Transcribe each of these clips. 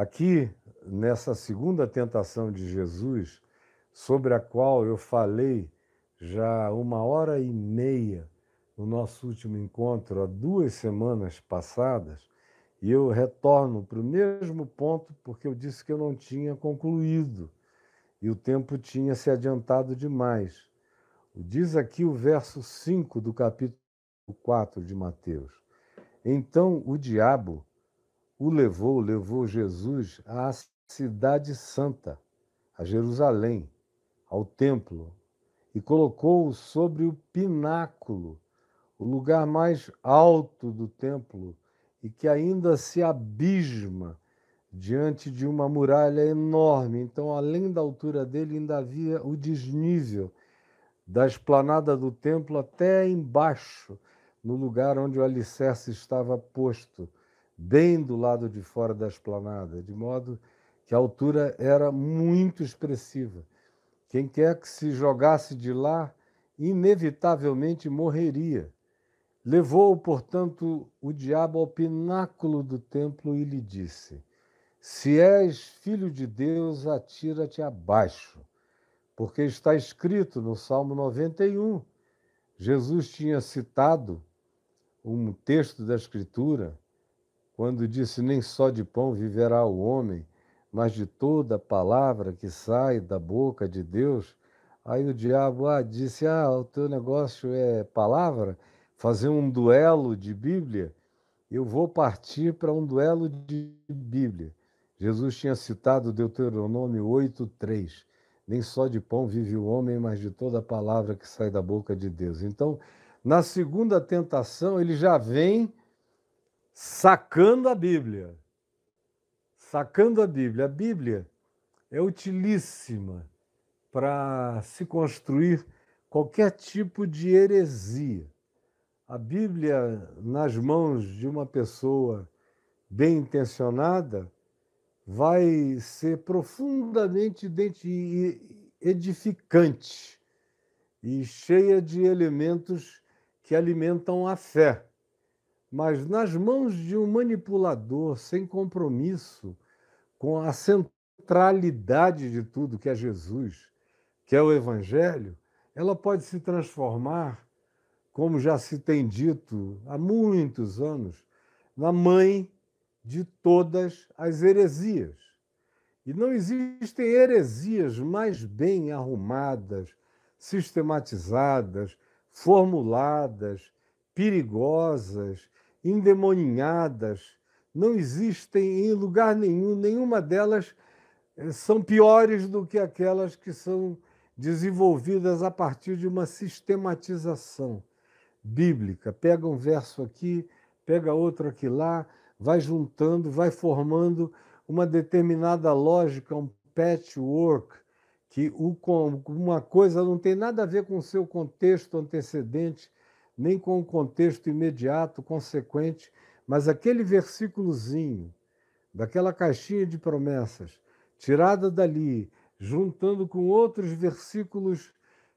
Aqui, nessa segunda tentação de Jesus, sobre a qual eu falei já uma hora e meia no nosso último encontro, há duas semanas passadas, e eu retorno para o mesmo ponto porque eu disse que eu não tinha concluído e o tempo tinha se adiantado demais. Diz aqui o verso 5 do capítulo 4 de Mateus. Então o diabo o levou, levou Jesus à cidade santa, a Jerusalém, ao templo, e colocou-o sobre o pináculo, o lugar mais alto do templo, e que ainda se abisma diante de uma muralha enorme. Então, além da altura dele, ainda havia o desnível da esplanada do templo até embaixo, no lugar onde o alicerce estava posto, bem do lado de fora da esplanada, de modo que a altura era muito expressiva. Quem quer que se jogasse de lá, inevitavelmente morreria. Levou, portanto, o diabo ao pináculo do templo e lhe disse: Se és filho de Deus, atira-te abaixo, porque está escrito no Salmo 91. Jesus tinha citado um texto da Escritura quando disse: Nem só de pão viverá o homem, mas de toda palavra que sai da boca de Deus. Aí o diabo ah, disse: Ah, o teu negócio é palavra? fazer um duelo de Bíblia, eu vou partir para um duelo de Bíblia. Jesus tinha citado Deuteronômio 8:3. Nem só de pão vive o homem, mas de toda palavra que sai da boca de Deus. Então, na segunda tentação, ele já vem sacando a Bíblia. Sacando a Bíblia. A Bíblia é utilíssima para se construir qualquer tipo de heresia. A Bíblia, nas mãos de uma pessoa bem intencionada, vai ser profundamente edificante e cheia de elementos que alimentam a fé. Mas nas mãos de um manipulador sem compromisso com a centralidade de tudo, que é Jesus, que é o Evangelho, ela pode se transformar como já se tem dito há muitos anos, na mãe de todas as heresias. E não existem heresias mais bem arrumadas, sistematizadas, formuladas, perigosas, endemoninhadas. Não existem em lugar nenhum, nenhuma delas eh, são piores do que aquelas que são desenvolvidas a partir de uma sistematização bíblica. Pega um verso aqui, pega outro aqui lá, vai juntando, vai formando uma determinada lógica, um patchwork, que uma coisa não tem nada a ver com o seu contexto antecedente, nem com o contexto imediato, consequente, mas aquele versículozinho, daquela caixinha de promessas, tirada dali, juntando com outros versículos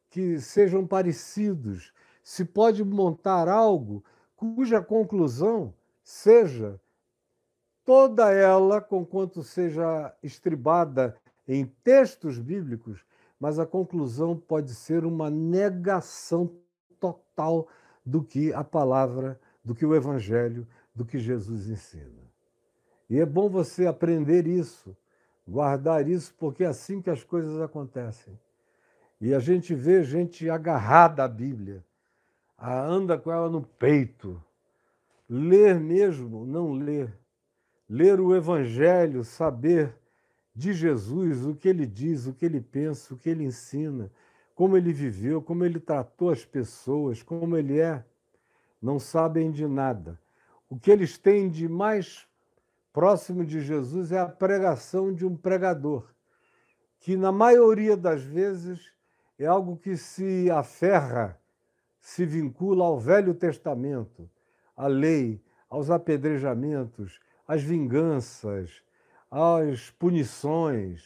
que sejam parecidos, se pode montar algo cuja conclusão seja toda ela, conquanto seja estribada em textos bíblicos, mas a conclusão pode ser uma negação total do que a palavra, do que o evangelho, do que Jesus ensina. E é bom você aprender isso, guardar isso, porque é assim que as coisas acontecem. E a gente vê gente agarrada à Bíblia, anda com ela no peito. Ler mesmo, não ler. Ler o Evangelho, saber de Jesus o que ele diz, o que ele pensa, o que ele ensina, como ele viveu, como ele tratou as pessoas, como ele é, não sabem de nada. O que eles têm de mais próximo de Jesus é a pregação de um pregador, que na maioria das vezes é algo que se aferra se vincula ao Velho Testamento, à lei, aos apedrejamentos, às vinganças, às punições,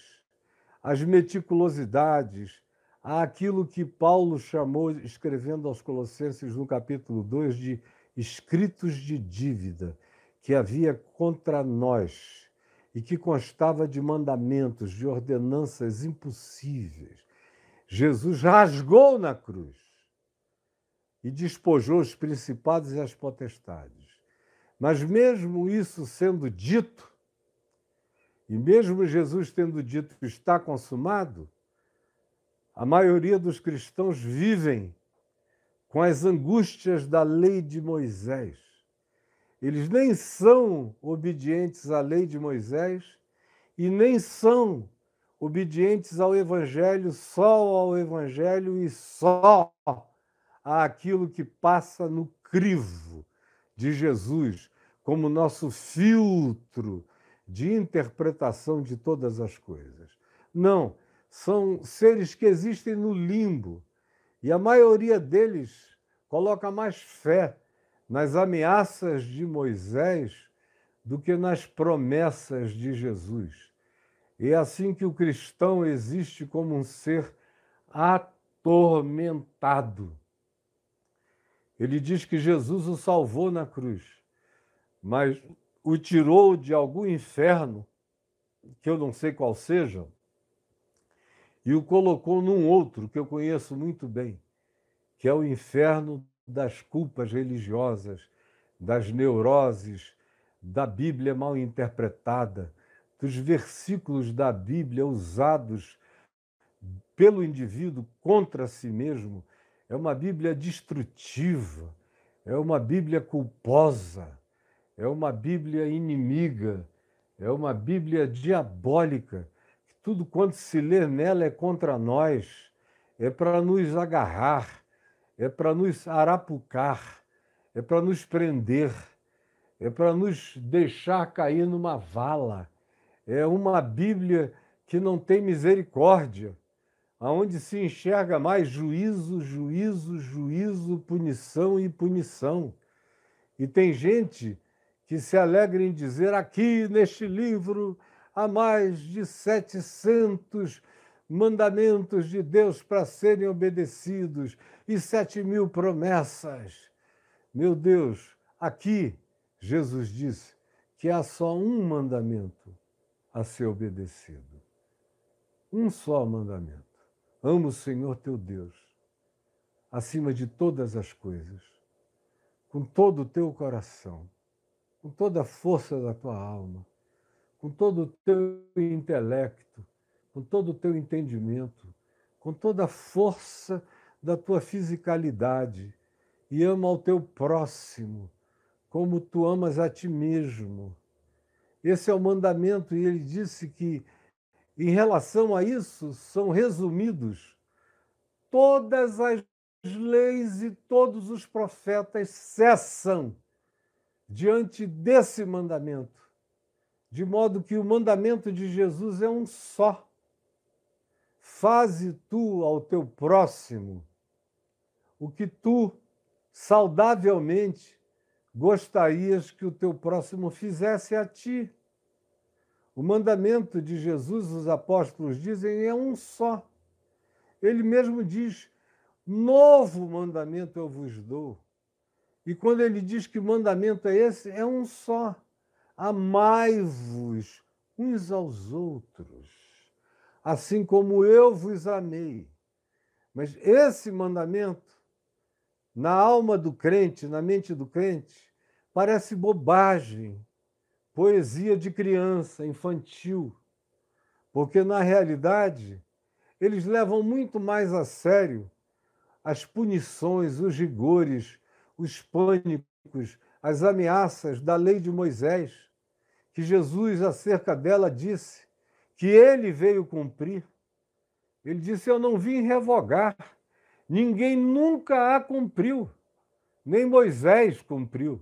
às meticulosidades, àquilo que Paulo chamou, escrevendo aos Colossenses no capítulo 2, de escritos de dívida que havia contra nós e que constava de mandamentos, de ordenanças impossíveis. Jesus rasgou na cruz e despojou os principados e as potestades. Mas, mesmo isso sendo dito, e mesmo Jesus tendo dito que está consumado, a maioria dos cristãos vivem com as angústias da lei de Moisés. Eles nem são obedientes à lei de Moisés e nem são obedientes ao Evangelho, só ao Evangelho e só àquilo que passa no crivo de Jesus, como nosso filtro de interpretação de todas as coisas. Não, são seres que existem no limbo e a maioria deles coloca mais fé nas ameaças de Moisés do que nas promessas de Jesus. E é assim que o cristão existe como um ser atormentado. Ele diz que Jesus o salvou na cruz, mas o tirou de algum inferno, que eu não sei qual seja, e o colocou num outro que eu conheço muito bem, que é o inferno das culpas religiosas, das neuroses, da Bíblia mal interpretada, dos versículos da Bíblia usados pelo indivíduo contra si mesmo. É uma Bíblia destrutiva, é uma Bíblia culposa, é uma Bíblia inimiga, é uma Bíblia diabólica tudo quanto se lê nela é contra nós, é para nos agarrar, é para nos arapucar, é para nos prender, é para nos deixar cair numa vala. É uma Bíblia que não tem misericórdia, aonde se enxerga mais juízo, juízo, juízo, punição e punição. E tem gente que se alegra em dizer aqui neste livro há mais de 700 mandamentos de Deus para serem obedecidos e sete mil promessas. Meu Deus, aqui Jesus disse que há só um mandamento a ser obedecido. Um só mandamento. Ama o Senhor teu Deus acima de todas as coisas, com todo o teu coração, com toda a força da tua alma com todo o teu intelecto, com todo o teu entendimento, com toda a força da tua fisicalidade e ama ao teu próximo como tu amas a ti mesmo. Esse é o mandamento, e ele disse que, em relação a isso, são resumidos todas as leis e todos os profetas cessam diante desse mandamento de modo que o mandamento de Jesus é um só. Faze tu ao teu próximo o que tu saudavelmente gostarias que o teu próximo fizesse a ti. O mandamento de Jesus, os apóstolos dizem, é um só. Ele mesmo diz: novo mandamento eu vos dou. E quando ele diz que mandamento é esse, é um só amai-vos uns aos outros, assim como eu vos amei. Mas esse mandamento, na alma do crente, na mente do crente, parece bobagem, poesia de criança, infantil, porque na realidade eles levam muito mais a sério as punições, os rigores, os pânicos, as ameaças da lei de Moisés que Jesus, acerca dela, disse que ele veio cumprir. Ele disse: Eu não vim revogar. Ninguém nunca a cumpriu. Nem Moisés cumpriu.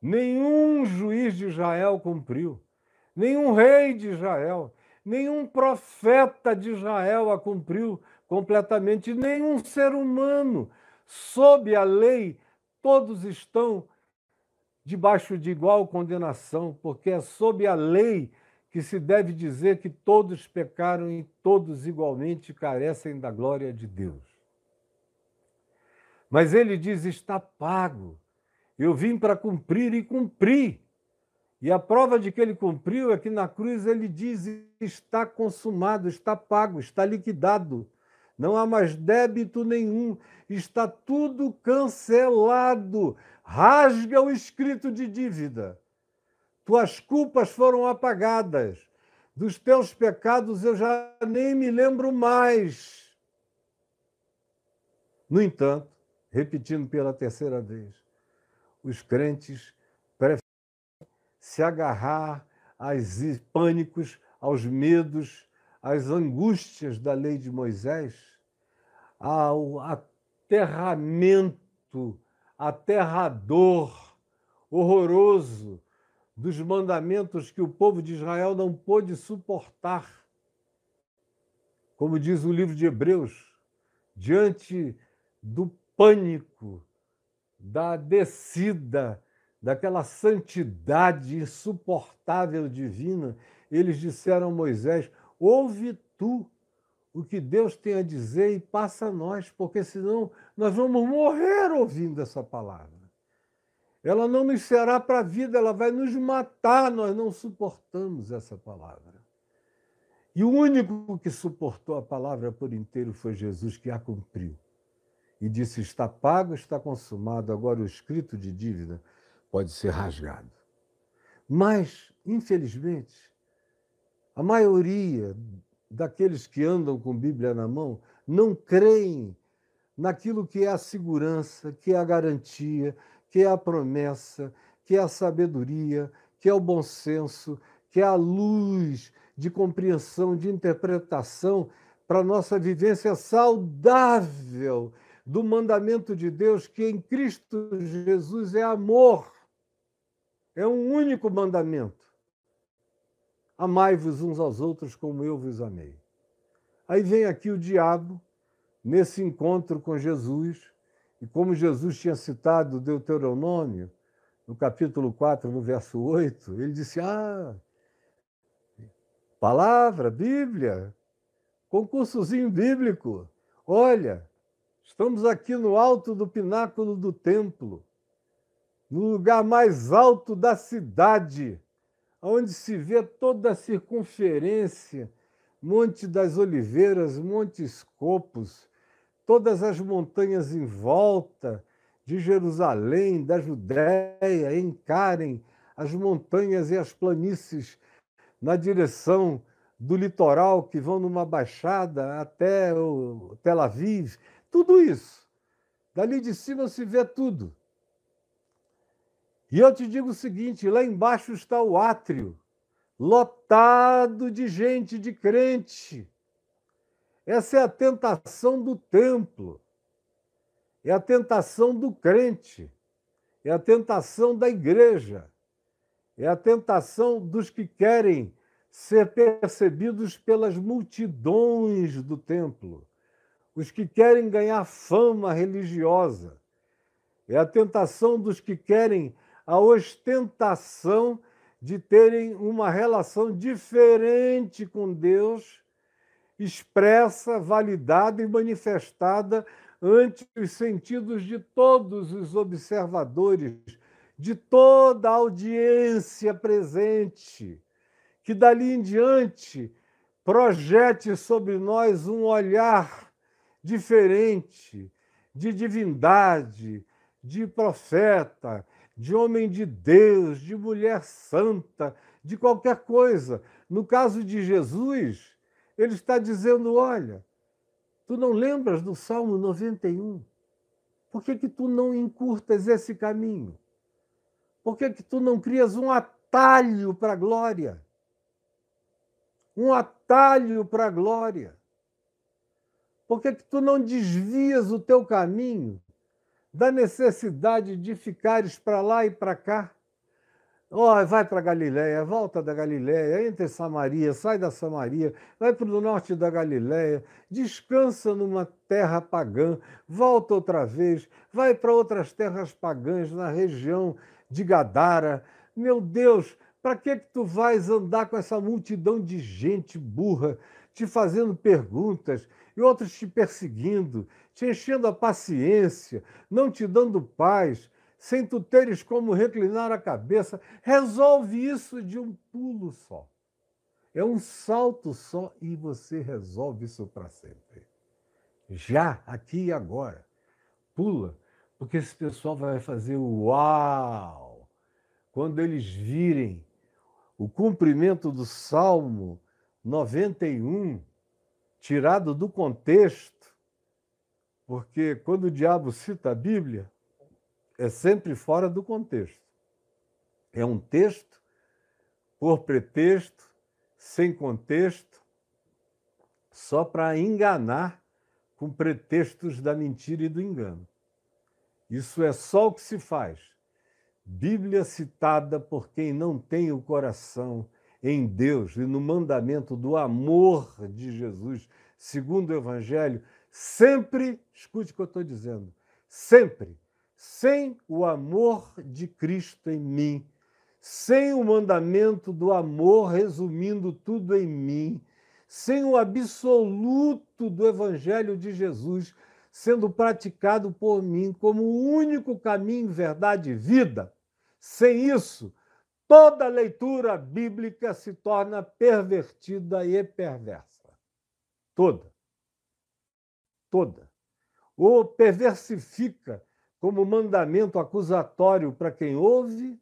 Nenhum juiz de Israel cumpriu. Nenhum rei de Israel. Nenhum profeta de Israel a cumpriu completamente. Nenhum ser humano. Sob a lei, todos estão debaixo de igual condenação, porque é sob a lei que se deve dizer que todos pecaram e todos igualmente carecem da glória de Deus. Mas ele diz: está pago. Eu vim para cumprir e cumpri. E a prova de que ele cumpriu é que na cruz ele diz: está consumado, está pago, está liquidado. Não há mais débito nenhum, está tudo cancelado. Rasga o escrito de dívida. Tuas culpas foram apagadas. Dos teus pecados eu já nem me lembro mais. No entanto, repetindo pela terceira vez, os crentes preferem se agarrar aos pânicos, aos medos, às angústias da lei de Moisés, ao aterramento aterrador, horroroso dos mandamentos que o povo de Israel não pôde suportar. Como diz o livro de Hebreus, diante do pânico, da descida, daquela santidade insuportável divina, eles disseram a Moisés: Ouve tu o que Deus tem a dizer e passa a nós, porque senão nós vamos morrer ouvindo essa palavra. Ela não nos será para a vida, ela vai nos matar, nós não suportamos essa palavra. E o único que suportou a palavra por inteiro foi Jesus, que a cumpriu. E disse: Está pago, está consumado, agora o escrito de dívida pode ser rasgado. Mas, infelizmente, a maioria daqueles que andam com Bíblia na mão não creem naquilo que é a segurança, que é a garantia, que é a promessa, que é a sabedoria, que é o bom senso, que é a luz de compreensão, de interpretação para a nossa vivência saudável do mandamento de Deus, que em Cristo Jesus é amor. É um único mandamento. Amai-vos uns aos outros como eu vos amei. Aí vem aqui o diabo, nesse encontro com Jesus, e como Jesus tinha citado Deuteronômio, no capítulo 4, no verso 8, ele disse: Ah, palavra, Bíblia, concursozinho bíblico. Olha, estamos aqui no alto do pináculo do templo, no lugar mais alto da cidade onde se vê toda a circunferência, Monte das Oliveiras, Monte Escopos, todas as montanhas em volta de Jerusalém, da Judéia, encarem as montanhas e as planícies na direção do litoral que vão numa baixada até o Tel Aviv, tudo isso. Dali de cima se vê tudo. E eu te digo o seguinte: lá embaixo está o átrio, lotado de gente, de crente. Essa é a tentação do templo, é a tentação do crente, é a tentação da igreja, é a tentação dos que querem ser percebidos pelas multidões do templo, os que querem ganhar fama religiosa, é a tentação dos que querem a ostentação de terem uma relação diferente com Deus, expressa, validada e manifestada ante os sentidos de todos os observadores, de toda a audiência presente, que dali em diante projete sobre nós um olhar diferente de divindade, de profeta, de homem de Deus, de mulher santa, de qualquer coisa. No caso de Jesus, ele está dizendo: olha, tu não lembras do Salmo 91? Por que, que tu não encurtas esse caminho? Por que, que tu não crias um atalho para a glória? Um atalho para a glória. Por que, que tu não desvias o teu caminho da necessidade de ficares para lá e para cá. Oh, vai para Galiléia, volta da Galiléia, entra em Samaria, sai da Samaria, vai para o norte da Galiléia, descansa numa terra pagã, volta outra vez, vai para outras terras pagãs na região de Gadara. Meu Deus, para que que tu vais andar com essa multidão de gente burra, te fazendo perguntas e outros te perseguindo, te enchendo a paciência, não te dando paz, sem tu teres como reclinar a cabeça. Resolve isso de um pulo só. É um salto só e você resolve isso para sempre. Já, aqui e agora. Pula, porque esse pessoal vai fazer uau quando eles virem o cumprimento do Salmo 91, tirado do contexto, porque quando o diabo cita a Bíblia, é sempre fora do contexto. É um texto por pretexto, sem contexto, só para enganar com pretextos da mentira e do engano. Isso é só o que se faz. Bíblia citada por quem não tem o coração em Deus e no mandamento do amor de Jesus, segundo o Evangelho, sempre, escute o que eu estou dizendo, sempre, sem o amor de Cristo em mim, sem o mandamento do amor resumindo tudo em mim, sem o absoluto do Evangelho de Jesus sendo praticado por mim como o único caminho, verdade e vida. Sem isso, toda leitura bíblica se torna pervertida e perversa. Toda. Toda. Ou perversifica como mandamento acusatório para quem ouve,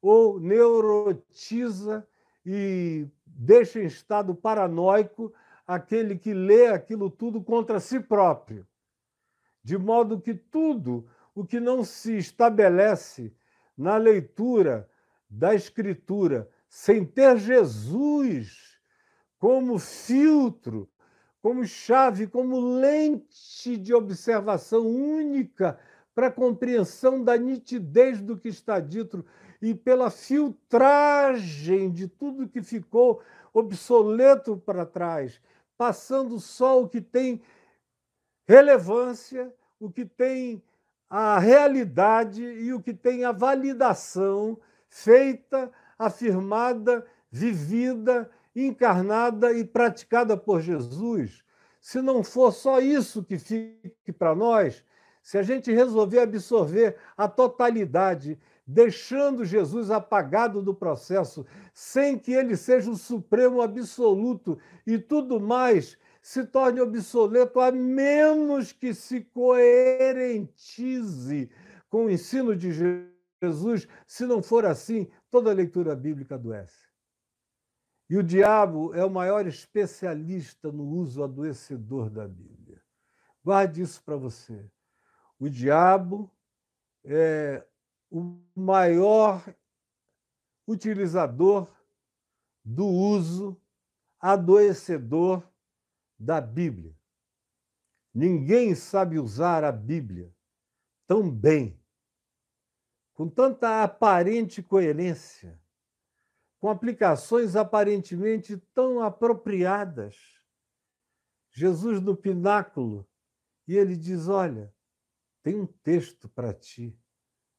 ou neurotiza e deixa em estado paranoico aquele que lê aquilo tudo contra si próprio. De modo que tudo o que não se estabelece na leitura da Escritura, sem ter Jesus como filtro, como chave, como lente de observação única para a compreensão da nitidez do que está dito e pela filtragem de tudo que ficou obsoleto para trás, passando só o que tem relevância, o que tem a realidade e o que tem a validação feita, afirmada, vivida, encarnada e praticada por Jesus. Se não for só isso que fique para nós, se a gente resolver absorver a totalidade, deixando Jesus apagado do processo, sem que ele seja o supremo absoluto e tudo mais se torne obsoleto a menos que se coerentize com o ensino de Jesus. Se não for assim, toda leitura bíblica adoece. E o diabo é o maior especialista no uso adoecedor da Bíblia. Guarde isso para você. O diabo é o maior utilizador do uso adoecedor da Bíblia. Ninguém sabe usar a Bíblia tão bem, com tanta aparente coerência, com aplicações aparentemente tão apropriadas. Jesus no pináculo, e ele diz: Olha, tem um texto para ti,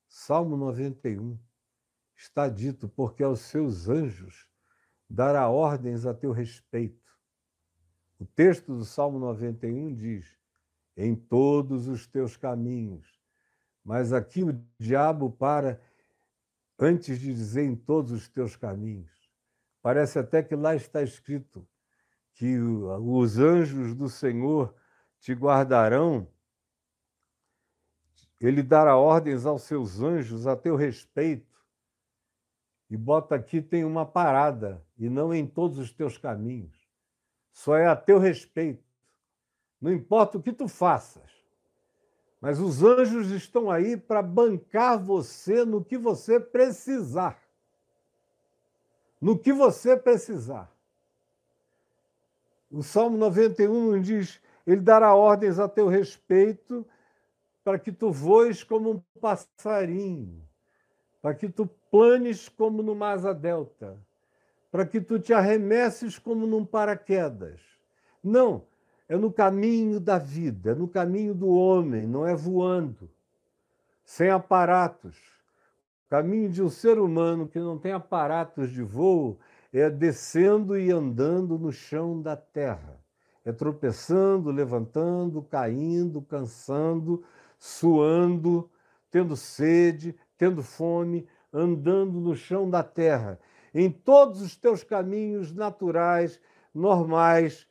Salmo 91. Está dito, porque aos seus anjos dará ordens a teu respeito o texto do Salmo 91 diz: em todos os teus caminhos. Mas aqui o diabo para antes de dizer em todos os teus caminhos. Parece até que lá está escrito que os anjos do Senhor te guardarão, ele dará ordens aos seus anjos a teu respeito. E bota aqui tem uma parada, e não em todos os teus caminhos só é a teu respeito. Não importa o que tu faças. Mas os anjos estão aí para bancar você no que você precisar. No que você precisar. O Salmo 91 diz: Ele dará ordens a teu respeito para que tu voes como um passarinho, para que tu planes como no asa delta, para que tu te arremesses como num paraquedas. Não, é no caminho da vida, é no caminho do homem, não é voando, sem aparatos. O caminho de um ser humano que não tem aparatos de voo é descendo e andando no chão da terra. É tropeçando, levantando, caindo, cansando, suando, tendo sede, tendo fome, andando no chão da terra, em todos os teus caminhos naturais, normais,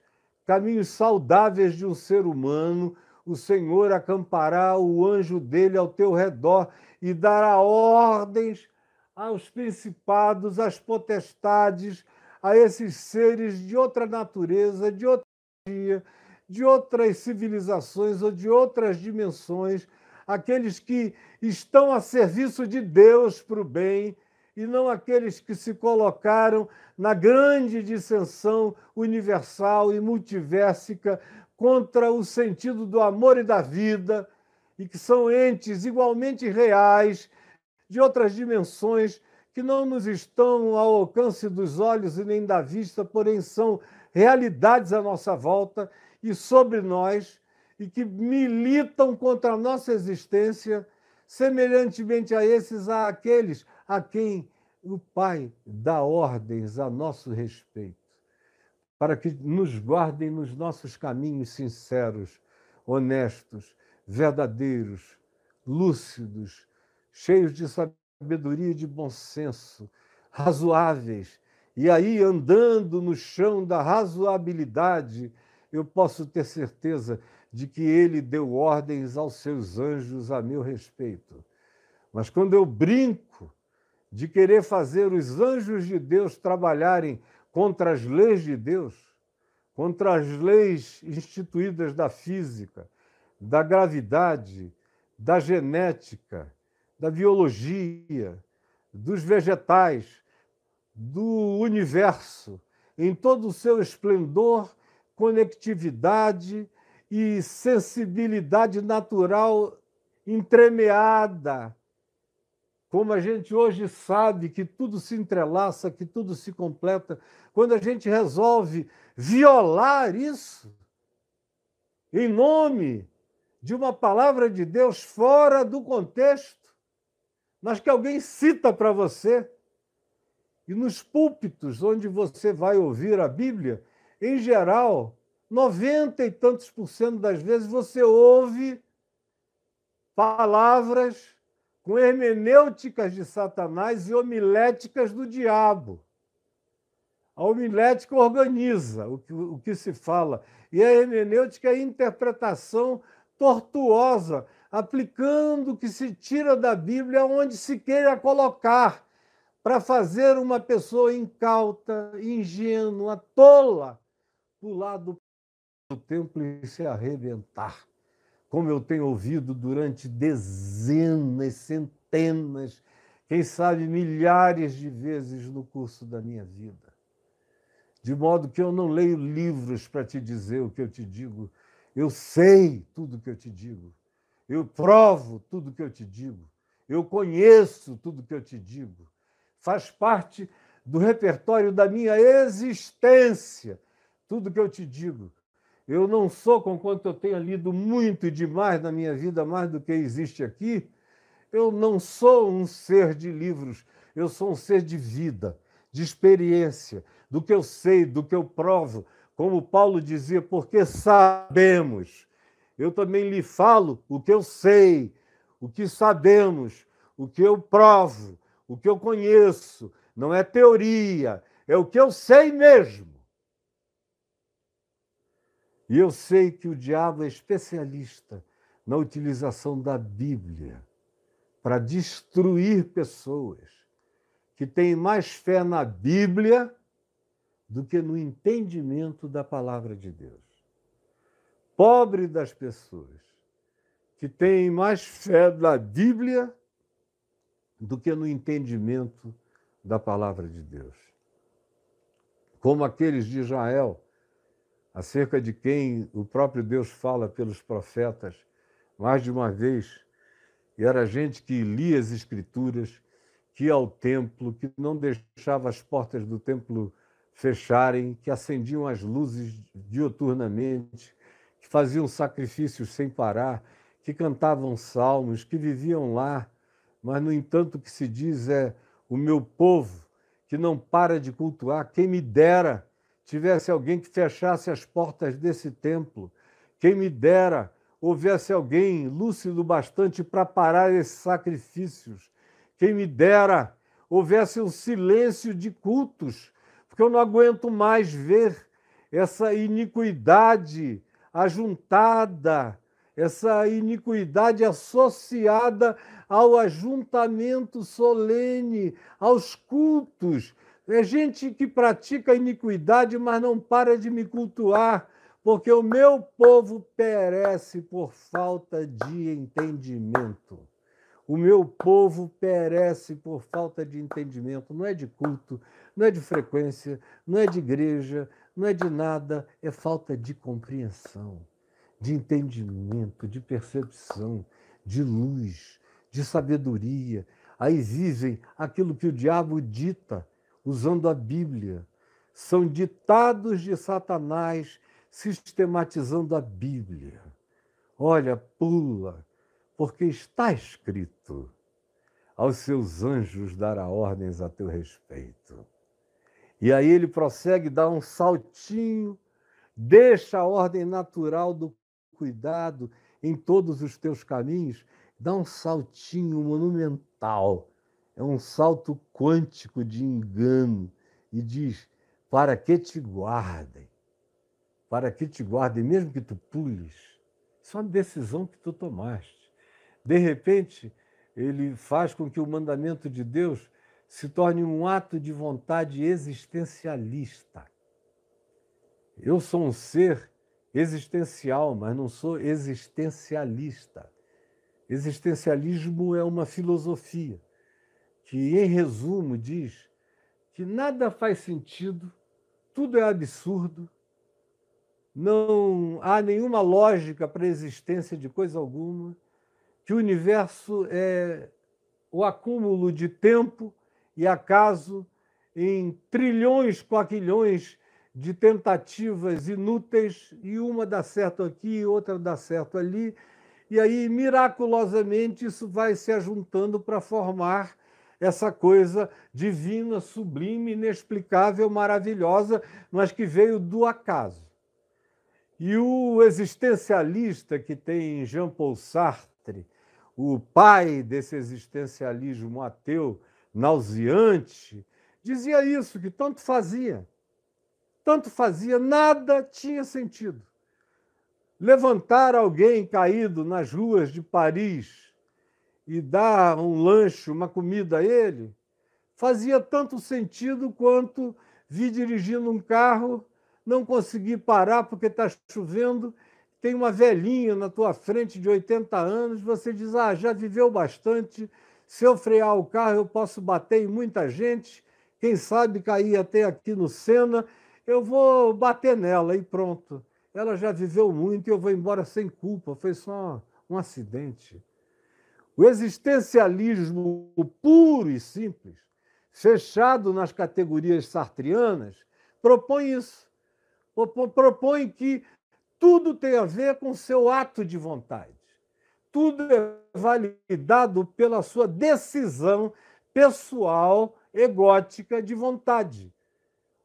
caminhos saudáveis de um ser humano, o Senhor acampará o anjo dele ao teu redor e dará ordens aos principados, às potestades, a esses seres de outra natureza, de outra dia, de outras civilizações ou de outras dimensões, aqueles que estão a serviço de Deus para o bem e não aqueles que se colocaram na grande dissensão universal e multiversica contra o sentido do amor e da vida, e que são entes igualmente reais, de outras dimensões, que não nos estão ao alcance dos olhos e nem da vista, porém são realidades à nossa volta e sobre nós, e que militam contra a nossa existência, semelhantemente a esses, a aqueles a quem o Pai dá ordens a nosso respeito, para que nos guardem nos nossos caminhos sinceros, honestos, verdadeiros, lúcidos, cheios de sabedoria e de bom senso, razoáveis. E aí, andando no chão da razoabilidade, eu posso ter certeza de que ele deu ordens aos seus anjos a meu respeito. Mas quando eu brinco de querer fazer os anjos de Deus trabalharem contra as leis de Deus, contra as leis instituídas da física, da gravidade, da genética, da biologia, dos vegetais, do universo, em todo o seu esplendor, conectividade e sensibilidade natural entremeada como a gente hoje sabe que tudo se entrelaça, que tudo se completa, quando a gente resolve violar isso em nome de uma palavra de Deus fora do contexto, mas que alguém cita para você. E nos púlpitos onde você vai ouvir a Bíblia, em geral, noventa e tantos por cento das vezes você ouve palavras com hermenêuticas de Satanás e homiléticas do diabo. A homilética organiza o que, o que se fala, e a hermenêutica é a interpretação tortuosa, aplicando o que se tira da Bíblia onde se queira colocar, para fazer uma pessoa incauta, ingênua, tola, pular do templo e se arrebentar como eu tenho ouvido durante dezenas, centenas, quem sabe milhares de vezes no curso da minha vida. De modo que eu não leio livros para te dizer o que eu te digo, eu sei tudo o que eu te digo, eu provo tudo o que eu te digo, eu conheço tudo o que eu te digo, faz parte do repertório da minha existência, tudo o que eu te digo. Eu não sou, conquanto eu tenha lido muito demais na minha vida, mais do que existe aqui, eu não sou um ser de livros, eu sou um ser de vida, de experiência, do que eu sei, do que eu provo. Como Paulo dizia, porque sabemos. Eu também lhe falo o que eu sei, o que sabemos, o que eu provo, o que eu conheço. Não é teoria, é o que eu sei mesmo. E eu sei que o diabo é especialista na utilização da Bíblia para destruir pessoas que têm mais fé na Bíblia do que no entendimento da palavra de Deus. Pobre das pessoas que têm mais fé na Bíblia do que no entendimento da palavra de Deus. Como aqueles de Israel acerca de quem o próprio Deus fala pelos profetas mais de uma vez. E era gente que lia as Escrituras, que ia ao templo, que não deixava as portas do templo fecharem, que acendiam as luzes dioturnamente, que faziam sacrifícios sem parar, que cantavam salmos, que viviam lá. Mas, no entanto, o que se diz é: o meu povo que não para de cultuar, quem me dera tivesse alguém que fechasse as portas desse templo. Quem me dera houvesse alguém lúcido bastante para parar esses sacrifícios. Quem me dera houvesse um silêncio de cultos, porque eu não aguento mais ver essa iniquidade ajuntada, essa iniquidade associada ao ajuntamento solene, aos cultos. É gente que pratica iniquidade, mas não para de me cultuar, porque o meu povo perece por falta de entendimento. O meu povo perece por falta de entendimento. Não é de culto, não é de frequência, não é de igreja, não é de nada, é falta de compreensão, de entendimento, de percepção, de luz, de sabedoria. Aí vivem aquilo que o diabo dita, usando a Bíblia. São ditados de Satanás sistematizando a Bíblia. Olha, pula, porque está escrito: aos seus anjos dará ordens a teu respeito. E aí ele prossegue, dá um saltinho, deixa a ordem natural do cuidado em todos os teus caminhos, dá um saltinho monumental, é um salto quântico de engano, e diz: para que te guardem, para que te guardem, mesmo que tu pules. Isso é uma decisão que tu tomaste. De repente, ele faz com que o mandamento de Deus se torne um ato de vontade existencialista. Eu sou um ser existencial, mas não sou existencialista. Existencialismo é uma filosofia que, em resumo, diz que nada faz sentido, tudo é absurdo, não há nenhuma lógica para a existência de coisa alguma que o universo é o acúmulo de tempo e acaso em trilhões, quaquilhões de tentativas inúteis e uma dá certo aqui, outra dá certo ali, e aí miraculosamente isso vai se ajuntando para formar essa coisa divina, sublime, inexplicável, maravilhosa, mas que veio do acaso. E o existencialista que tem Jean Paul Sartre o pai desse existencialismo ateu nauseante, dizia isso, que tanto fazia, tanto fazia, nada tinha sentido. Levantar alguém caído nas ruas de Paris e dar um lanche, uma comida a ele, fazia tanto sentido quanto vir dirigindo um carro, não conseguir parar porque está chovendo tem uma velhinha na tua frente de 80 anos, você diz: ah, já viveu bastante, se eu frear o carro eu posso bater em muita gente, quem sabe cair até aqui no Sena, eu vou bater nela e pronto. Ela já viveu muito e eu vou embora sem culpa, foi só um acidente. O existencialismo puro e simples, fechado nas categorias sartrianas, propõe isso. Propõe que tudo tem a ver com seu ato de vontade. Tudo é validado pela sua decisão pessoal, egótica de vontade.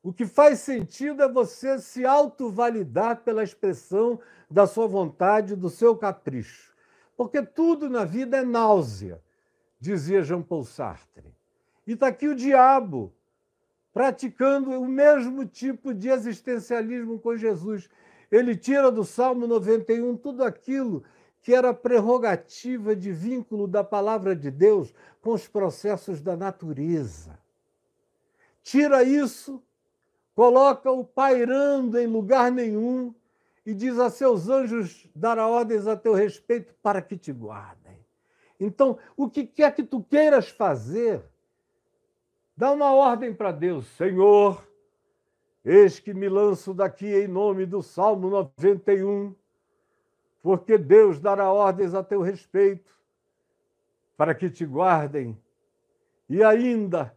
O que faz sentido é você se autovalidar pela expressão da sua vontade, do seu capricho. Porque tudo na vida é náusea, dizia Jean Paul Sartre. E está aqui o diabo praticando o mesmo tipo de existencialismo com Jesus. Ele tira do Salmo 91 tudo aquilo que era prerrogativa de vínculo da palavra de Deus com os processos da natureza. Tira isso, coloca-o pairando em lugar nenhum e diz a seus anjos dará ordens a teu respeito para que te guardem. Então, o que quer que tu queiras fazer, dá uma ordem para Deus, Senhor, Eis que me lanço daqui em nome do Salmo 91, porque Deus dará ordens a teu respeito, para que te guardem, e ainda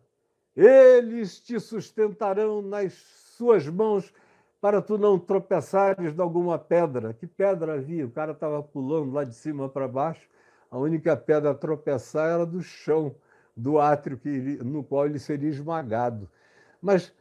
eles te sustentarão nas suas mãos para tu não tropeçares de alguma pedra. Que pedra havia? O cara estava pulando lá de cima para baixo, a única pedra a tropeçar era do chão do átrio que, no qual ele seria esmagado. Mas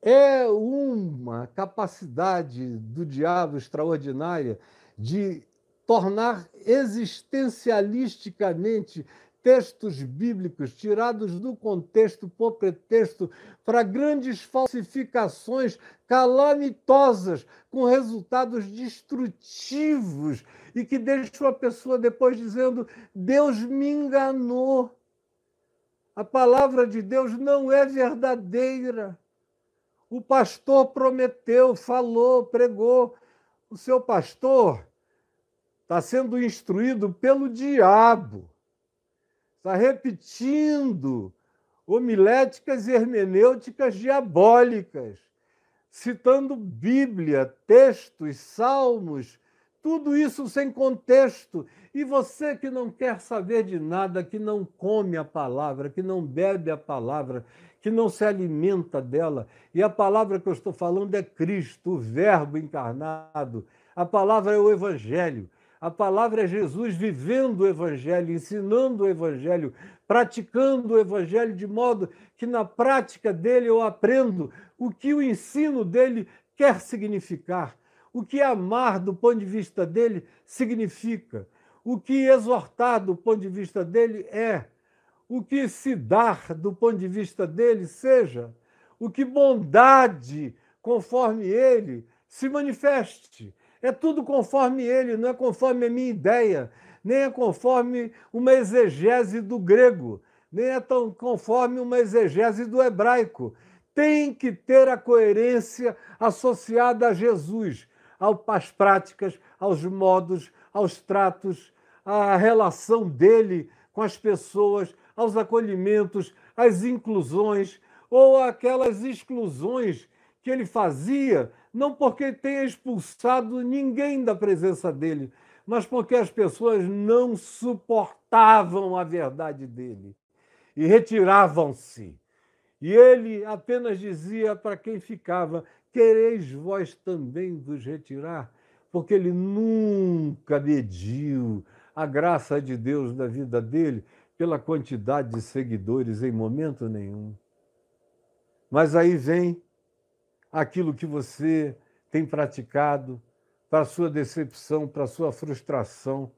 é uma capacidade do diabo extraordinária de tornar existencialisticamente textos bíblicos tirados do contexto por pretexto para grandes falsificações calamitosas, com resultados destrutivos e que deixam a pessoa depois dizendo: Deus me enganou. A palavra de Deus não é verdadeira. O pastor prometeu, falou, pregou. O seu pastor está sendo instruído pelo diabo está repetindo homiléticas e hermenêuticas diabólicas, citando Bíblia, textos, salmos, tudo isso sem contexto. E você que não quer saber de nada, que não come a palavra, que não bebe a palavra, que não se alimenta dela, e a palavra que eu estou falando é Cristo, o Verbo encarnado, a palavra é o Evangelho. A palavra é Jesus vivendo o Evangelho, ensinando o Evangelho, praticando o Evangelho, de modo que na prática dele eu aprendo o que o ensino dele quer significar, o que amar do ponto de vista dele significa, o que exortar do ponto de vista dele é, o que se dar do ponto de vista dele seja, o que bondade, conforme ele, se manifeste. É tudo conforme ele, não é conforme a minha ideia, nem é conforme uma exegese do grego, nem é tão conforme uma exegese do hebraico. Tem que ter a coerência associada a Jesus, às práticas, aos modos, aos tratos, à relação dele com as pessoas, aos acolhimentos, às inclusões ou aquelas exclusões que ele fazia não porque tenha expulsado ninguém da presença dele, mas porque as pessoas não suportavam a verdade dele e retiravam-se. E ele apenas dizia para quem ficava: Quereis vós também vos retirar? Porque ele nunca mediu a graça de Deus na vida dele pela quantidade de seguidores em momento nenhum. Mas aí vem aquilo que você tem praticado, para sua decepção, para sua frustração,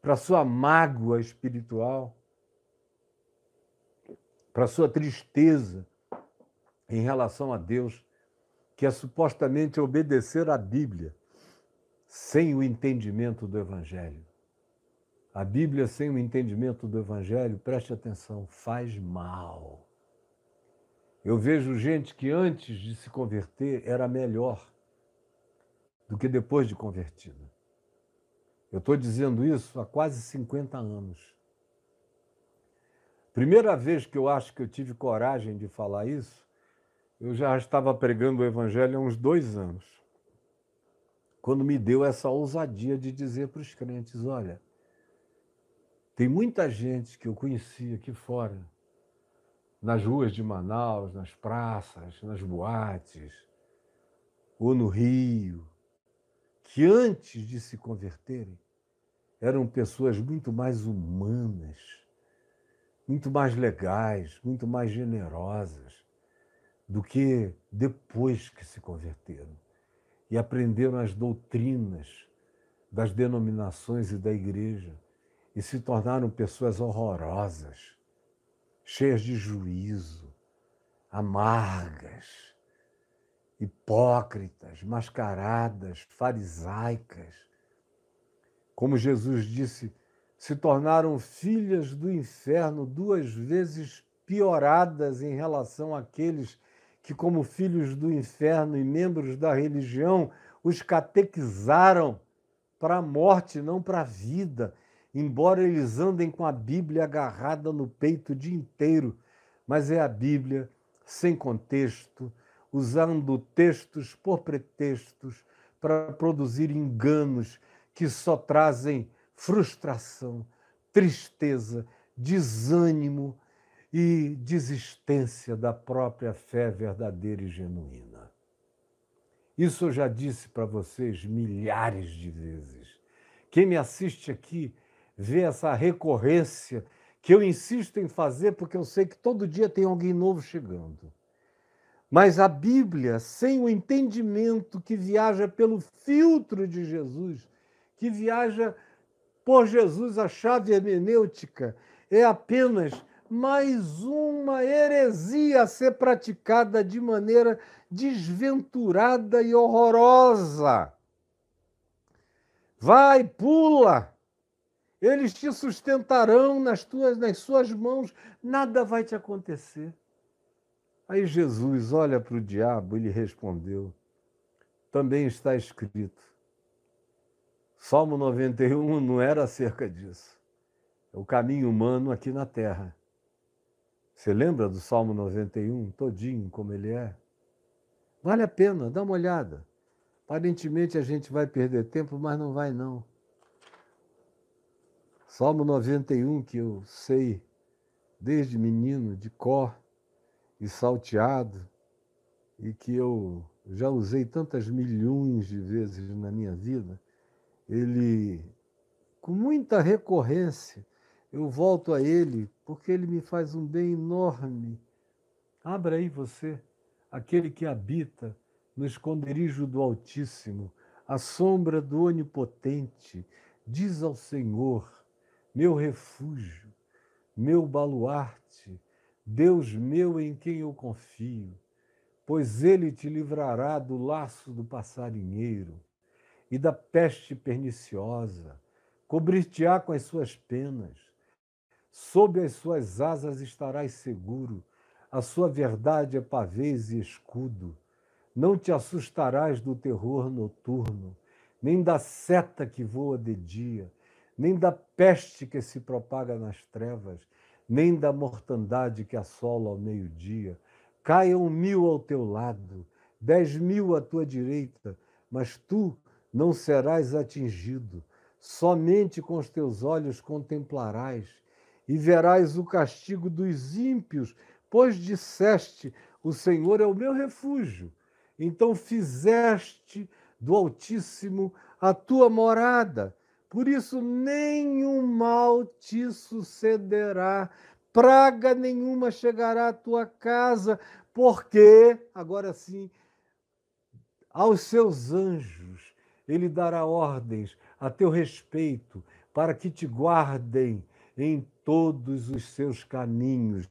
para sua mágoa espiritual, para sua tristeza em relação a Deus, que é supostamente obedecer à Bíblia sem o entendimento do Evangelho. A Bíblia sem o entendimento do Evangelho, preste atenção, faz mal. Eu vejo gente que antes de se converter era melhor do que depois de convertida. Eu estou dizendo isso há quase 50 anos. Primeira vez que eu acho que eu tive coragem de falar isso, eu já estava pregando o Evangelho há uns dois anos. Quando me deu essa ousadia de dizer para os crentes: olha, tem muita gente que eu conheci aqui fora nas ruas de Manaus, nas praças, nas boates, ou no Rio, que antes de se converterem eram pessoas muito mais humanas, muito mais legais, muito mais generosas do que depois que se converteram. E aprenderam as doutrinas das denominações e da igreja e se tornaram pessoas horrorosas cheias de juízo, amargas, hipócritas, mascaradas, farisaicas. Como Jesus disse, se tornaram filhas do inferno duas vezes pioradas em relação àqueles que, como filhos do inferno e membros da religião, os catequizaram para a morte, não para a vida embora eles andem com a Bíblia agarrada no peito o dia inteiro, mas é a Bíblia sem contexto, usando textos por pretextos para produzir enganos que só trazem frustração, tristeza, desânimo e desistência da própria fé verdadeira e genuína. Isso eu já disse para vocês milhares de vezes. Quem me assiste aqui ver essa recorrência que eu insisto em fazer porque eu sei que todo dia tem alguém novo chegando. Mas a Bíblia, sem o entendimento que viaja pelo filtro de Jesus, que viaja por Jesus, a chave hermenêutica é apenas mais uma heresia a ser praticada de maneira desventurada e horrorosa. Vai, pula. Eles te sustentarão nas tuas nas suas mãos, nada vai te acontecer. Aí Jesus olha para o diabo e lhe respondeu: Também está escrito. Salmo 91 não era acerca disso. É o caminho humano aqui na terra. Você lembra do Salmo 91, todinho como ele é? Vale a pena, dá uma olhada. Aparentemente a gente vai perder tempo, mas não vai não. Salmo 91, que eu sei desde menino, de cor e salteado, e que eu já usei tantas milhões de vezes na minha vida, ele, com muita recorrência, eu volto a ele porque ele me faz um bem enorme. Abra aí você, aquele que habita no esconderijo do Altíssimo, à sombra do Onipotente, diz ao Senhor: meu refúgio, meu baluarte, Deus meu em quem eu confio, pois ele te livrará do laço do passarinheiro e da peste perniciosa, cobrir-te-á com as suas penas, sob as suas asas estarás seguro, a sua verdade é pavês e escudo. Não te assustarás do terror noturno, nem da seta que voa de dia, nem da peste que se propaga nas trevas, nem da mortandade que assola ao meio-dia. Caiam mil ao teu lado, dez mil à tua direita, mas tu não serás atingido. Somente com os teus olhos contemplarás e verás o castigo dos ímpios, pois disseste: O Senhor é o meu refúgio. Então fizeste do Altíssimo a tua morada. Por isso, nenhum mal te sucederá, praga nenhuma chegará à tua casa, porque, agora sim, aos seus anjos ele dará ordens a teu respeito, para que te guardem em todos os seus caminhos.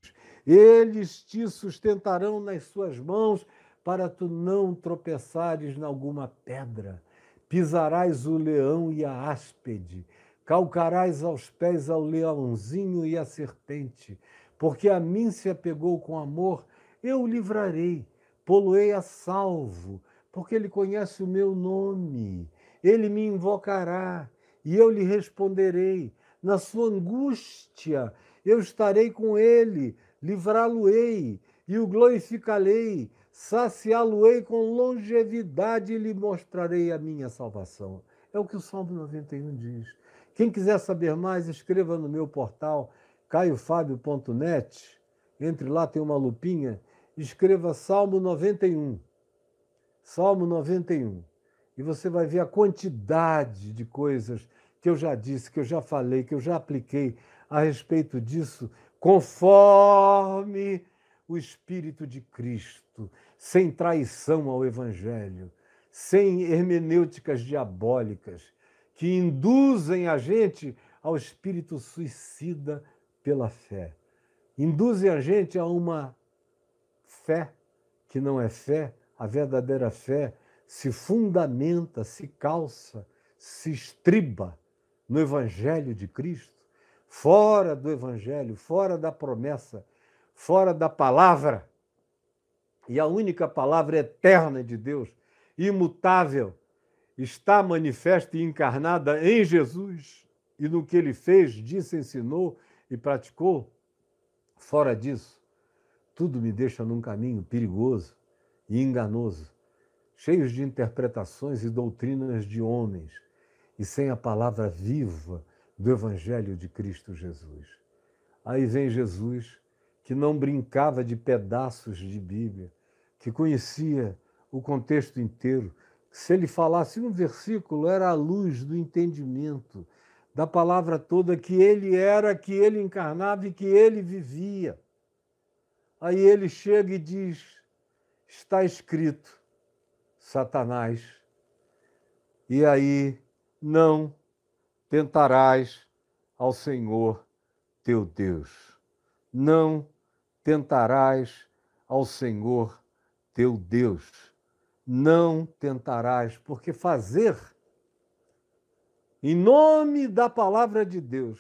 Eles te sustentarão nas suas mãos, para tu não tropeçares em alguma pedra pisarás o leão e a áspide, calcarás aos pés ao leãozinho e a serpente, porque a mim se apegou com amor, eu o livrarei, poloei a salvo, porque ele conhece o meu nome. Ele me invocará e eu lhe responderei. Na sua angústia eu estarei com ele, livrá-lo-ei e o glorificarei saciá-lo-ei com longevidade e lhe mostrarei a minha salvação. É o que o Salmo 91 diz. Quem quiser saber mais, escreva no meu portal caiofábio.net. Entre lá, tem uma lupinha. Escreva Salmo 91. Salmo 91. E você vai ver a quantidade de coisas que eu já disse, que eu já falei, que eu já apliquei a respeito disso, conforme o Espírito de Cristo sem traição ao Evangelho, sem hermenêuticas diabólicas que induzem a gente ao espírito suicida pela fé. Induzem a gente a uma fé que não é fé, a verdadeira fé se fundamenta, se calça, se estriba no Evangelho de Cristo, fora do Evangelho, fora da promessa, fora da palavra e a única palavra eterna de Deus, imutável, está manifesta e encarnada em Jesus e no que ele fez, disse, ensinou e praticou, fora disso, tudo me deixa num caminho perigoso e enganoso, cheios de interpretações e doutrinas de homens e sem a palavra viva do Evangelho de Cristo Jesus. Aí vem Jesus, que não brincava de pedaços de Bíblia, que conhecia o contexto inteiro, se ele falasse um versículo, era a luz do entendimento da palavra toda que ele era, que ele encarnava e que ele vivia. Aí ele chega e diz: está escrito, Satanás. E aí, não, tentarás ao Senhor teu Deus. Não tentarás ao Senhor teu Deus. Não tentarás, porque fazer em nome da palavra de Deus,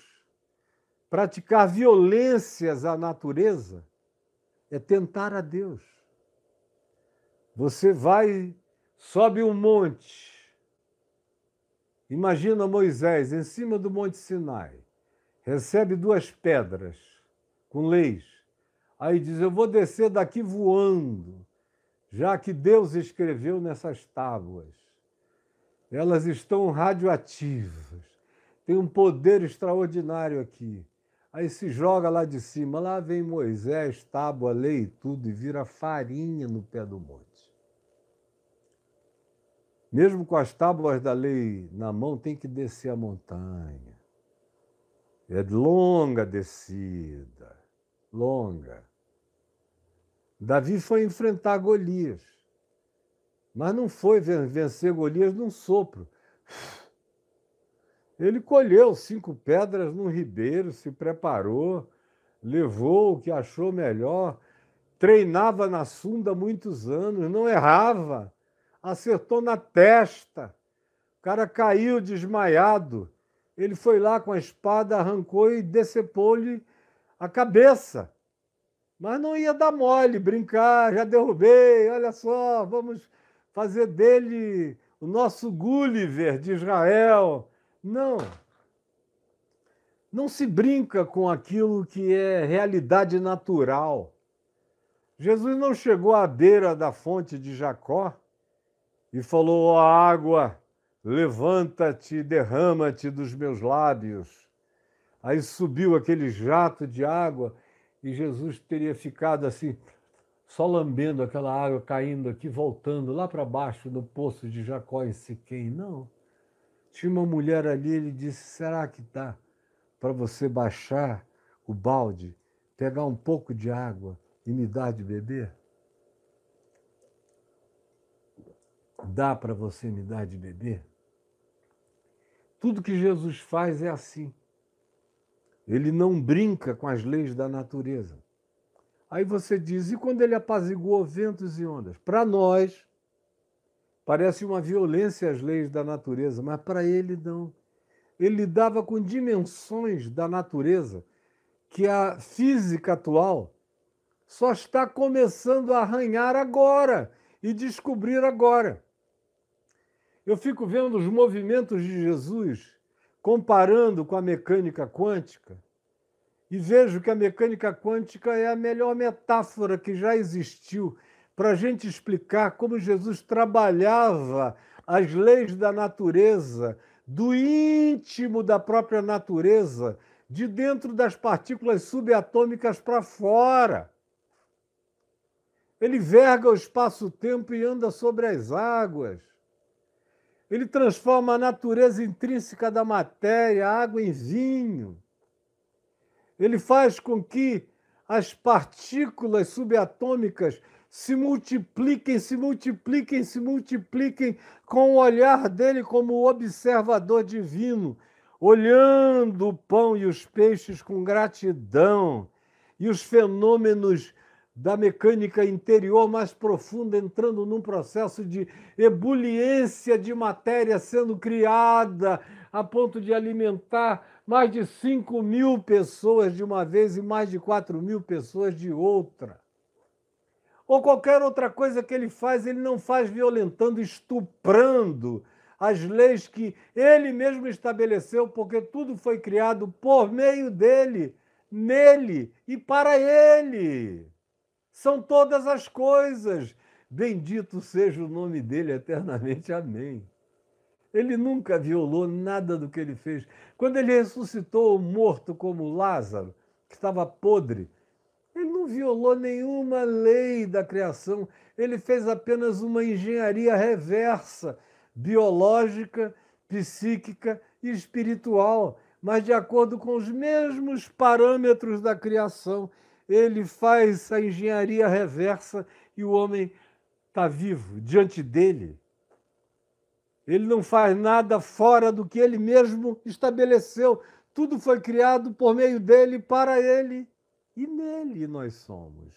praticar violências à natureza é tentar a Deus. Você vai, sobe um monte. Imagina Moisés em cima do Monte Sinai, recebe duas pedras com leis. Aí diz: Eu vou descer daqui voando, já que Deus escreveu nessas tábuas. Elas estão radioativas, tem um poder extraordinário aqui. Aí se joga lá de cima, lá vem Moisés, tábua, lei e tudo, e vira farinha no pé do monte. Mesmo com as tábuas da lei na mão, tem que descer a montanha. É longa descida, longa. Davi foi enfrentar Golias, mas não foi vencer Golias num sopro. Ele colheu cinco pedras no ribeiro, se preparou, levou o que achou melhor, treinava na sunda muitos anos, não errava acertou na testa. O cara caiu desmaiado. Ele foi lá com a espada, arrancou e decepou-lhe a cabeça. Mas não ia dar mole, brincar, já derrubei, olha só, vamos fazer dele o nosso Gulliver de Israel. Não. Não se brinca com aquilo que é realidade natural. Jesus não chegou à beira da fonte de Jacó e falou: Ó água, levanta-te derrama-te dos meus lábios. Aí subiu aquele jato de água e Jesus teria ficado assim, só lambendo aquela água caindo aqui, voltando lá para baixo no poço de Jacó em Siquém. Não. Tinha uma mulher ali, ele disse: Será que dá para você baixar o balde, pegar um pouco de água e me dar de beber? Dá para você me dar de beber? Tudo que Jesus faz é assim. Ele não brinca com as leis da natureza. Aí você diz, e quando ele apaziguou ventos e ondas? Para nós, parece uma violência às leis da natureza, mas para ele não. Ele lidava com dimensões da natureza que a física atual só está começando a arranhar agora e descobrir agora. Eu fico vendo os movimentos de Jesus comparando com a mecânica quântica e vejo que a mecânica quântica é a melhor metáfora que já existiu para a gente explicar como Jesus trabalhava as leis da natureza, do íntimo da própria natureza, de dentro das partículas subatômicas para fora. Ele verga o espaço-tempo e anda sobre as águas. Ele transforma a natureza intrínseca da matéria, a água em vinho. Ele faz com que as partículas subatômicas se multipliquem, se multipliquem, se multipliquem com o olhar dele como observador divino, olhando o pão e os peixes com gratidão e os fenômenos da mecânica interior mais profunda, entrando num processo de ebuliência de matéria sendo criada a ponto de alimentar mais de 5 mil pessoas de uma vez e mais de 4 mil pessoas de outra. Ou qualquer outra coisa que ele faz, ele não faz violentando, estuprando as leis que ele mesmo estabeleceu, porque tudo foi criado por meio dele, nele e para ele são todas as coisas. Bendito seja o nome dele eternamente. Amém. Ele nunca violou nada do que ele fez. Quando ele ressuscitou o morto como Lázaro, que estava podre, ele não violou nenhuma lei da criação. Ele fez apenas uma engenharia reversa, biológica, psíquica e espiritual, mas de acordo com os mesmos parâmetros da criação ele faz a engenharia reversa e o homem está vivo diante dele. Ele não faz nada fora do que ele mesmo estabeleceu. Tudo foi criado por meio dele, para ele e nele nós somos.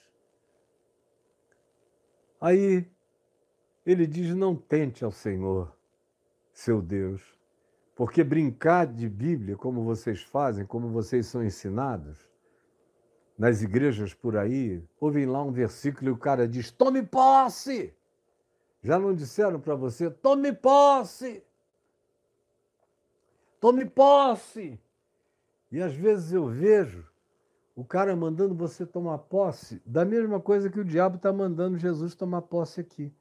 Aí ele diz: Não tente ao Senhor, seu Deus, porque brincar de Bíblia, como vocês fazem, como vocês são ensinados, nas igrejas por aí, ouvem lá um versículo e o cara diz: Tome posse! Já não disseram para você? Tome posse! Tome posse! E às vezes eu vejo o cara mandando você tomar posse da mesma coisa que o diabo está mandando Jesus tomar posse aqui.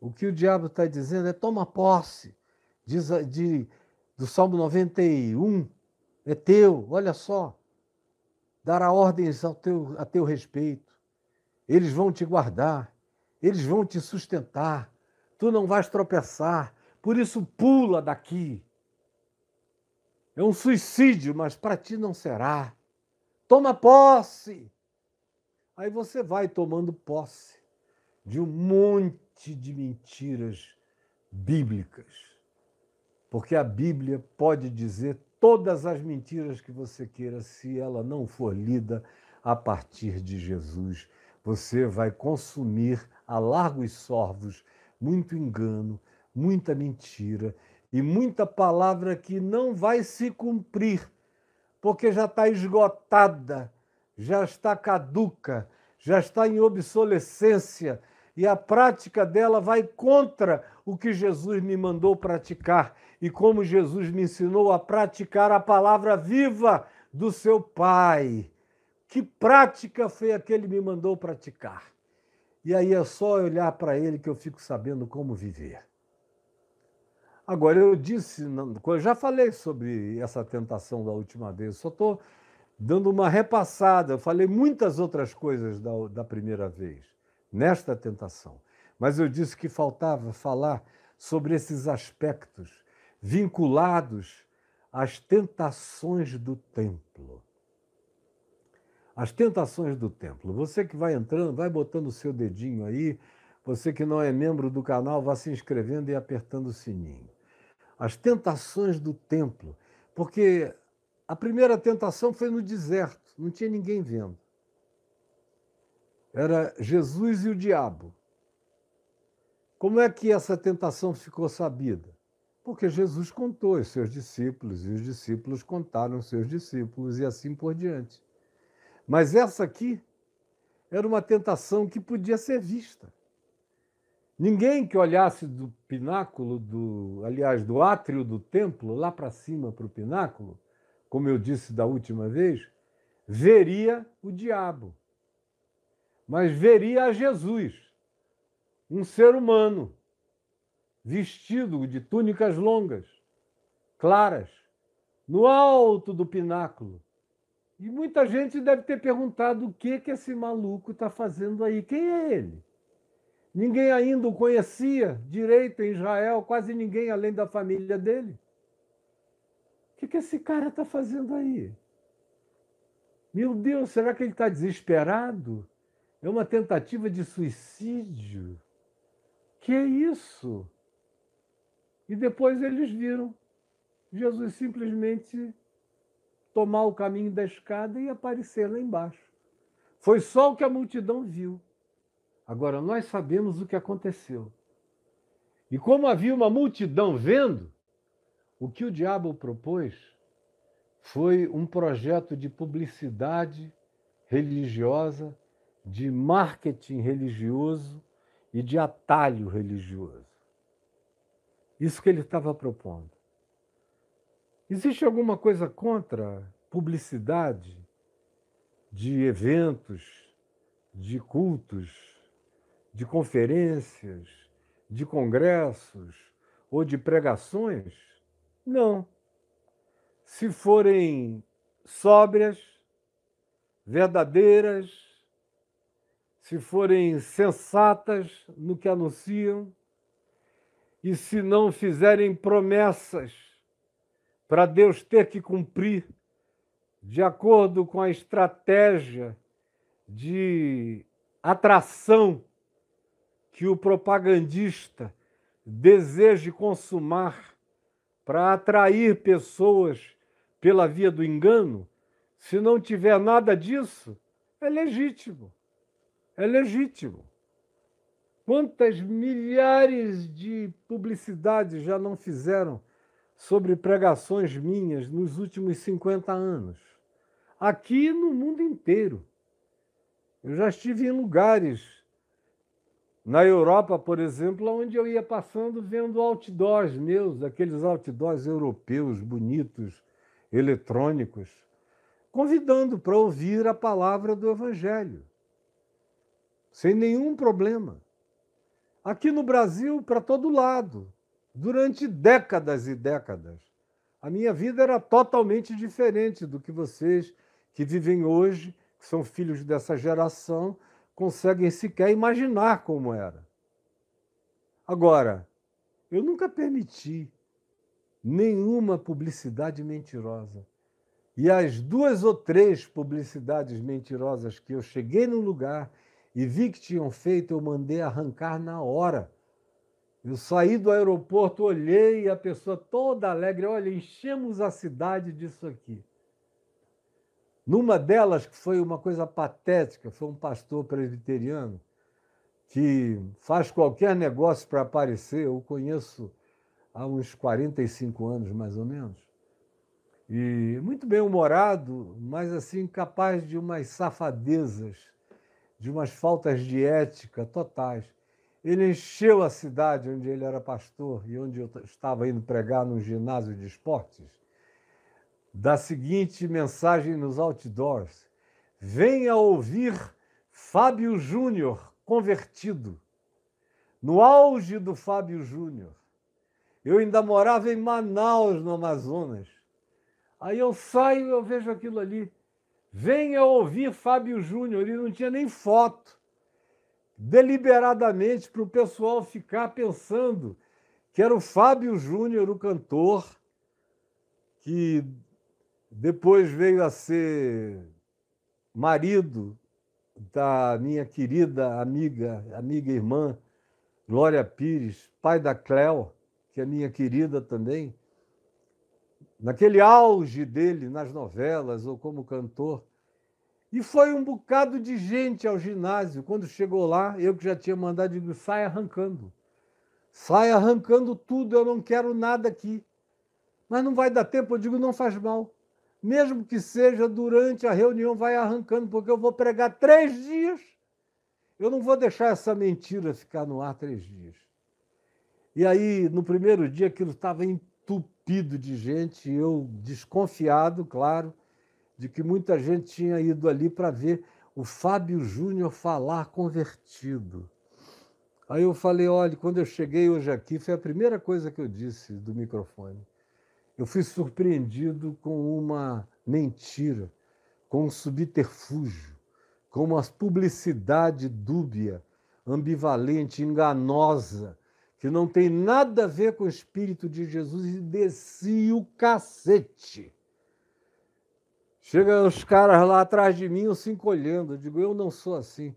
O que o diabo está dizendo é toma posse. Diz de, do Salmo 91, é teu, olha só. Dará ordens ao teu, a teu respeito. Eles vão te guardar eles vão te sustentar, tu não vais tropeçar, por isso pula daqui. É um suicídio, mas para ti não será. Toma posse. Aí você vai tomando posse de um monte de mentiras bíblicas. Porque a Bíblia pode dizer todas as mentiras que você queira, se ela não for lida a partir de Jesus. Você vai consumir a largos sorvos, muito engano, muita mentira e muita palavra que não vai se cumprir, porque já está esgotada, já está caduca, já está em obsolescência e a prática dela vai contra o que Jesus me mandou praticar e como Jesus me ensinou a praticar a palavra viva do seu Pai. Que prática foi a que ele me mandou praticar? E aí é só olhar para ele que eu fico sabendo como viver. Agora, eu disse, eu já falei sobre essa tentação da última vez, só estou dando uma repassada. Eu falei muitas outras coisas da, da primeira vez, nesta tentação. Mas eu disse que faltava falar sobre esses aspectos vinculados às tentações do templo. As tentações do templo. Você que vai entrando, vai botando o seu dedinho aí. Você que não é membro do canal, vá se inscrevendo e apertando o sininho. As tentações do templo. Porque a primeira tentação foi no deserto, não tinha ninguém vendo. Era Jesus e o diabo. Como é que essa tentação ficou sabida? Porque Jesus contou aos seus discípulos e os discípulos contaram aos seus discípulos e assim por diante. Mas essa aqui era uma tentação que podia ser vista. Ninguém que olhasse do pináculo, do, aliás, do átrio do templo, lá para cima para o pináculo, como eu disse da última vez, veria o diabo. Mas veria a Jesus, um ser humano, vestido de túnicas longas, claras, no alto do pináculo, e muita gente deve ter perguntado o que, que esse maluco está fazendo aí. Quem é ele? Ninguém ainda o conhecia direito em Israel, quase ninguém além da família dele. O que, que esse cara está fazendo aí? Meu Deus, será que ele está desesperado? É uma tentativa de suicídio? Que é isso? E depois eles viram Jesus simplesmente tomar o caminho da escada e aparecer lá embaixo. Foi só o que a multidão viu. Agora, nós sabemos o que aconteceu. E como havia uma multidão vendo, o que o diabo propôs foi um projeto de publicidade religiosa, de marketing religioso e de atalho religioso. Isso que ele estava propondo. Existe alguma coisa contra publicidade de eventos, de cultos, de conferências, de congressos ou de pregações? Não. Se forem sóbrias, verdadeiras, se forem sensatas no que anunciam, e se não fizerem promessas para Deus ter que cumprir de acordo com a estratégia de atração que o propagandista deseje consumar para atrair pessoas pela via do engano, se não tiver nada disso, é legítimo. É legítimo. Quantas milhares de publicidades já não fizeram sobre pregações minhas nos últimos 50 anos? Aqui no mundo inteiro. Eu já estive em lugares na Europa, por exemplo, onde eu ia passando vendo outdoors meus, aqueles outdoors europeus bonitos, eletrônicos, convidando para ouvir a palavra do Evangelho, sem nenhum problema. Aqui no Brasil, para todo lado, durante décadas e décadas. A minha vida era totalmente diferente do que vocês que vivem hoje, que são filhos dessa geração, conseguem sequer imaginar como era. Agora, eu nunca permiti nenhuma publicidade mentirosa. E as duas ou três publicidades mentirosas que eu cheguei no lugar e vi que tinham feito, eu mandei arrancar na hora. Eu saí do aeroporto, olhei a pessoa toda alegre, olha, enchemos a cidade disso aqui. Numa delas, que foi uma coisa patética, foi um pastor presbiteriano que faz qualquer negócio para aparecer, eu conheço há uns 45 anos, mais ou menos. E muito bem humorado, mas assim capaz de umas safadezas, de umas faltas de ética totais. Ele encheu a cidade onde ele era pastor e onde eu estava indo pregar num ginásio de esportes da seguinte mensagem nos outdoors: Venha ouvir Fábio Júnior convertido. No auge do Fábio Júnior. Eu ainda morava em Manaus, no Amazonas. Aí eu saio eu vejo aquilo ali. Venha ouvir Fábio Júnior. E não tinha nem foto. Deliberadamente para o pessoal ficar pensando que era o Fábio Júnior, o cantor, que depois veio a ser marido da minha querida amiga, amiga irmã Glória Pires, pai da Cléo, que é minha querida também. Naquele auge dele nas novelas ou como cantor. E foi um bocado de gente ao ginásio. Quando chegou lá, eu que já tinha mandado, digo, sai arrancando. Sai arrancando tudo, eu não quero nada aqui. Mas não vai dar tempo, eu digo, não faz mal mesmo que seja durante a reunião, vai arrancando, porque eu vou pregar três dias. Eu não vou deixar essa mentira ficar no ar três dias. E aí, no primeiro dia, aquilo estava entupido de gente, eu desconfiado, claro, de que muita gente tinha ido ali para ver o Fábio Júnior falar convertido. Aí eu falei: olha, quando eu cheguei hoje aqui, foi a primeira coisa que eu disse do microfone eu fui surpreendido com uma mentira, com um subterfúgio, com uma publicidade dúbia, ambivalente, enganosa, que não tem nada a ver com o Espírito de Jesus e desci o cacete. Chega os caras lá atrás de mim, eu encolhendo. Eu digo, eu não sou assim.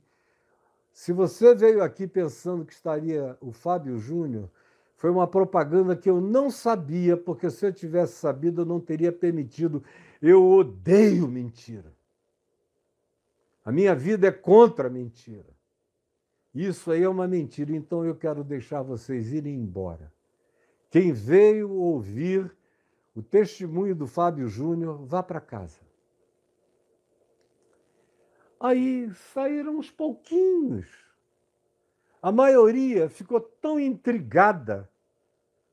Se você veio aqui pensando que estaria o Fábio Júnior, foi uma propaganda que eu não sabia, porque se eu tivesse sabido, eu não teria permitido. Eu odeio mentira. A minha vida é contra mentira. Isso aí é uma mentira, então eu quero deixar vocês irem embora. Quem veio ouvir o testemunho do Fábio Júnior, vá para casa. Aí saíram uns pouquinhos. A maioria ficou tão intrigada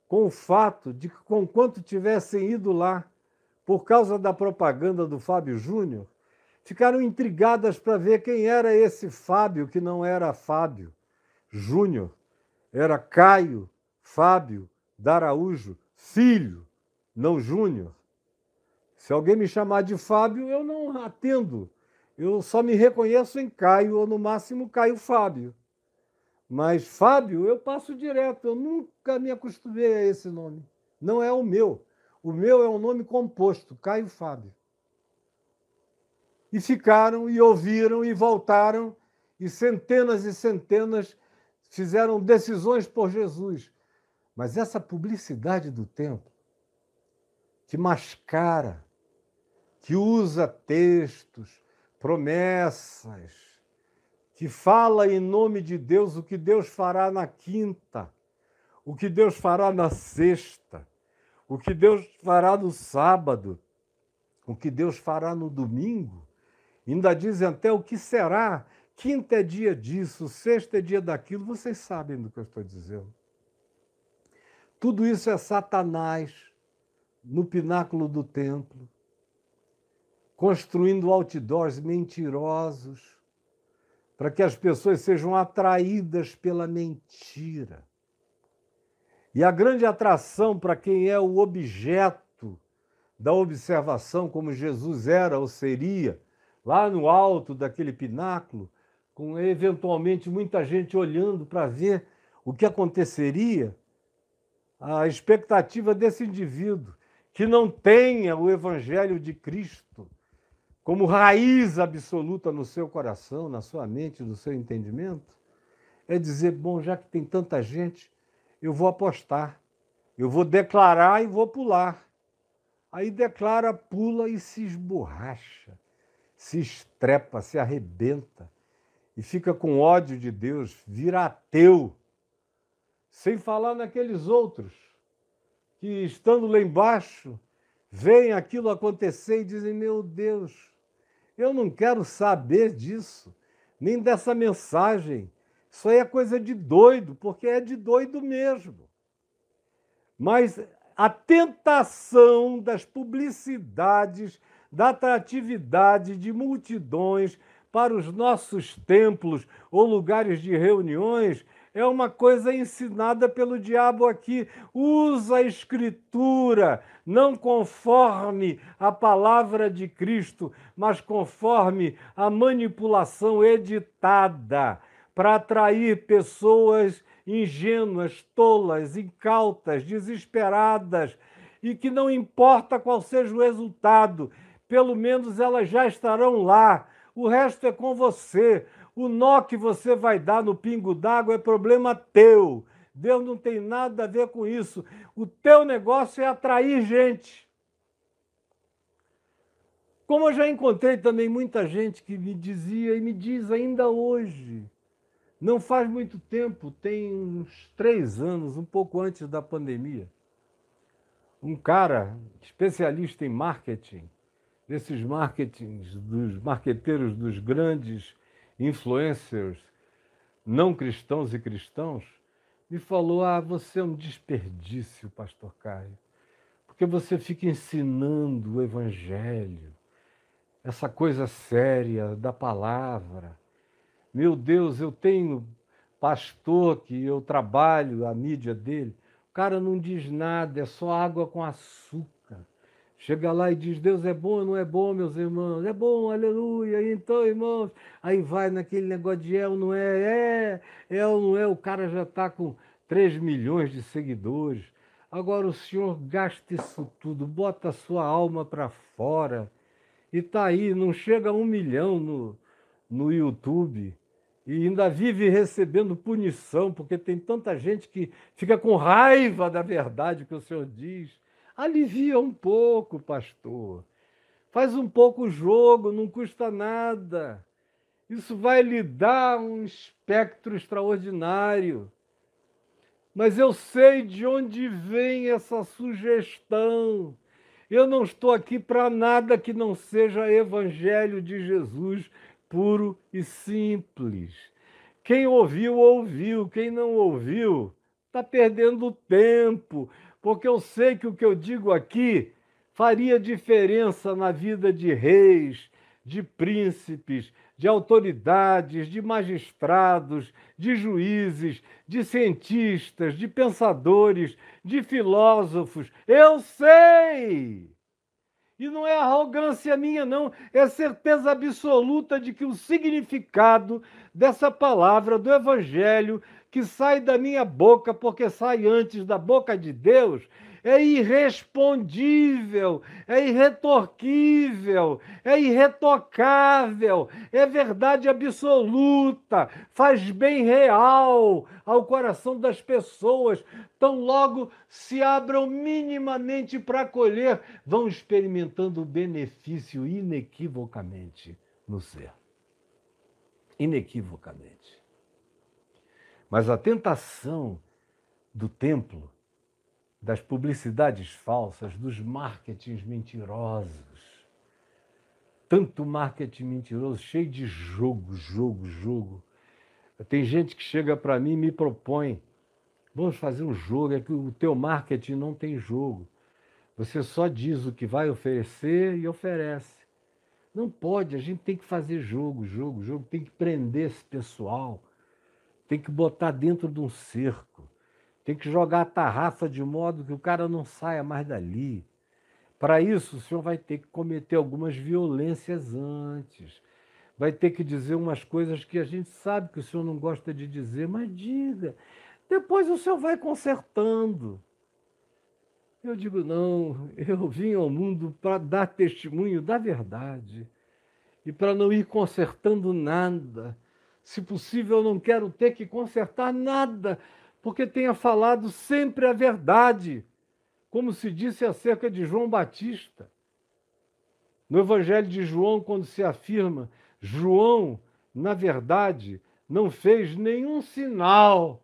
com o fato de que, com quanto tivessem ido lá por causa da propaganda do Fábio Júnior, ficaram intrigadas para ver quem era esse Fábio, que não era Fábio Júnior, era Caio Fábio Daraújo, filho, não Júnior. Se alguém me chamar de Fábio, eu não atendo. Eu só me reconheço em Caio, ou no máximo Caio Fábio. Mas Fábio, eu passo direto, eu nunca me acostumei a esse nome. Não é o meu. O meu é um nome composto, Caio Fábio. E ficaram, e ouviram, e voltaram, e centenas e centenas fizeram decisões por Jesus. Mas essa publicidade do templo, que mascara, que usa textos, promessas, que fala em nome de Deus o que Deus fará na quinta, o que Deus fará na sexta, o que Deus fará no sábado, o que Deus fará no domingo. Ainda dizem até o que será. Quinta é dia disso, sexta é dia daquilo. Vocês sabem do que eu estou dizendo. Tudo isso é Satanás no pináculo do templo, construindo outdoors mentirosos para que as pessoas sejam atraídas pela mentira. E a grande atração para quem é o objeto da observação, como Jesus era ou seria, lá no alto daquele pináculo, com eventualmente muita gente olhando para ver o que aconteceria, a expectativa desse indivíduo que não tenha o evangelho de Cristo como raiz absoluta no seu coração, na sua mente, no seu entendimento, é dizer: bom, já que tem tanta gente, eu vou apostar, eu vou declarar e vou pular. Aí declara, pula e se esborracha, se estrepa, se arrebenta e fica com ódio de Deus, vira ateu. Sem falar naqueles outros que, estando lá embaixo, veem aquilo acontecer e dizem: Meu Deus, eu não quero saber disso, nem dessa mensagem. Isso aí é coisa de doido, porque é de doido mesmo. Mas a tentação das publicidades, da atratividade de multidões para os nossos templos ou lugares de reuniões é uma coisa ensinada pelo diabo aqui. Usa a escritura, não conforme a palavra de Cristo, mas conforme a manipulação editada para atrair pessoas ingênuas, tolas, incautas, desesperadas e que não importa qual seja o resultado, pelo menos elas já estarão lá. O resto é com você. O nó que você vai dar no pingo d'água é problema teu. Deus não tem nada a ver com isso. O teu negócio é atrair gente. Como eu já encontrei também muita gente que me dizia e me diz ainda hoje, não faz muito tempo, tem uns três anos, um pouco antes da pandemia, um cara especialista em marketing, desses marketings, dos marqueteiros dos grandes influencers não cristãos e cristãos, me falou: Ah, você é um desperdício, Pastor Caio, porque você fica ensinando o Evangelho, essa coisa séria da palavra. Meu Deus, eu tenho pastor que eu trabalho a mídia dele, o cara não diz nada, é só água com açúcar. Chega lá e diz: Deus é bom ou não é bom, meus irmãos? É bom, aleluia. Então, irmãos, aí vai naquele negócio de é ou não é, é, é ou não é. O cara já está com 3 milhões de seguidores. Agora o senhor gasta isso tudo, bota a sua alma para fora e está aí, não chega a um milhão no, no YouTube e ainda vive recebendo punição, porque tem tanta gente que fica com raiva da verdade que o senhor diz. Alivia um pouco, pastor. Faz um pouco jogo, não custa nada. Isso vai lhe dar um espectro extraordinário. Mas eu sei de onde vem essa sugestão. Eu não estou aqui para nada que não seja evangelho de Jesus puro e simples. Quem ouviu, ouviu. Quem não ouviu, está perdendo tempo porque eu sei que o que eu digo aqui faria diferença na vida de reis, de príncipes, de autoridades, de magistrados, de juízes, de cientistas, de pensadores, de filósofos. Eu sei! E não é arrogância minha, não, é certeza absoluta de que o significado dessa palavra do Evangelho que sai da minha boca, porque sai antes da boca de Deus, é irrespondível, é irretorquível, é irretocável, é verdade absoluta, faz bem real ao coração das pessoas. Tão logo se abram minimamente para acolher, vão experimentando o benefício inequivocamente no ser. Inequivocamente. Mas a tentação do templo das publicidades falsas, dos marketings mentirosos. Tanto marketing mentiroso, cheio de jogo, jogo, jogo. Tem gente que chega para mim e me propõe: vamos fazer um jogo, é que o teu marketing não tem jogo. Você só diz o que vai oferecer e oferece. Não pode, a gente tem que fazer jogo, jogo, jogo, tem que prender esse pessoal, tem que botar dentro de um cerco. Tem que jogar a tarrafa de modo que o cara não saia mais dali. Para isso, o senhor vai ter que cometer algumas violências antes. Vai ter que dizer umas coisas que a gente sabe que o senhor não gosta de dizer, mas diga. Depois o senhor vai consertando. Eu digo, não, eu vim ao mundo para dar testemunho da verdade e para não ir consertando nada. Se possível, eu não quero ter que consertar nada, porque tenha falado sempre a verdade, como se disse acerca de João Batista. No Evangelho de João, quando se afirma, João, na verdade, não fez nenhum sinal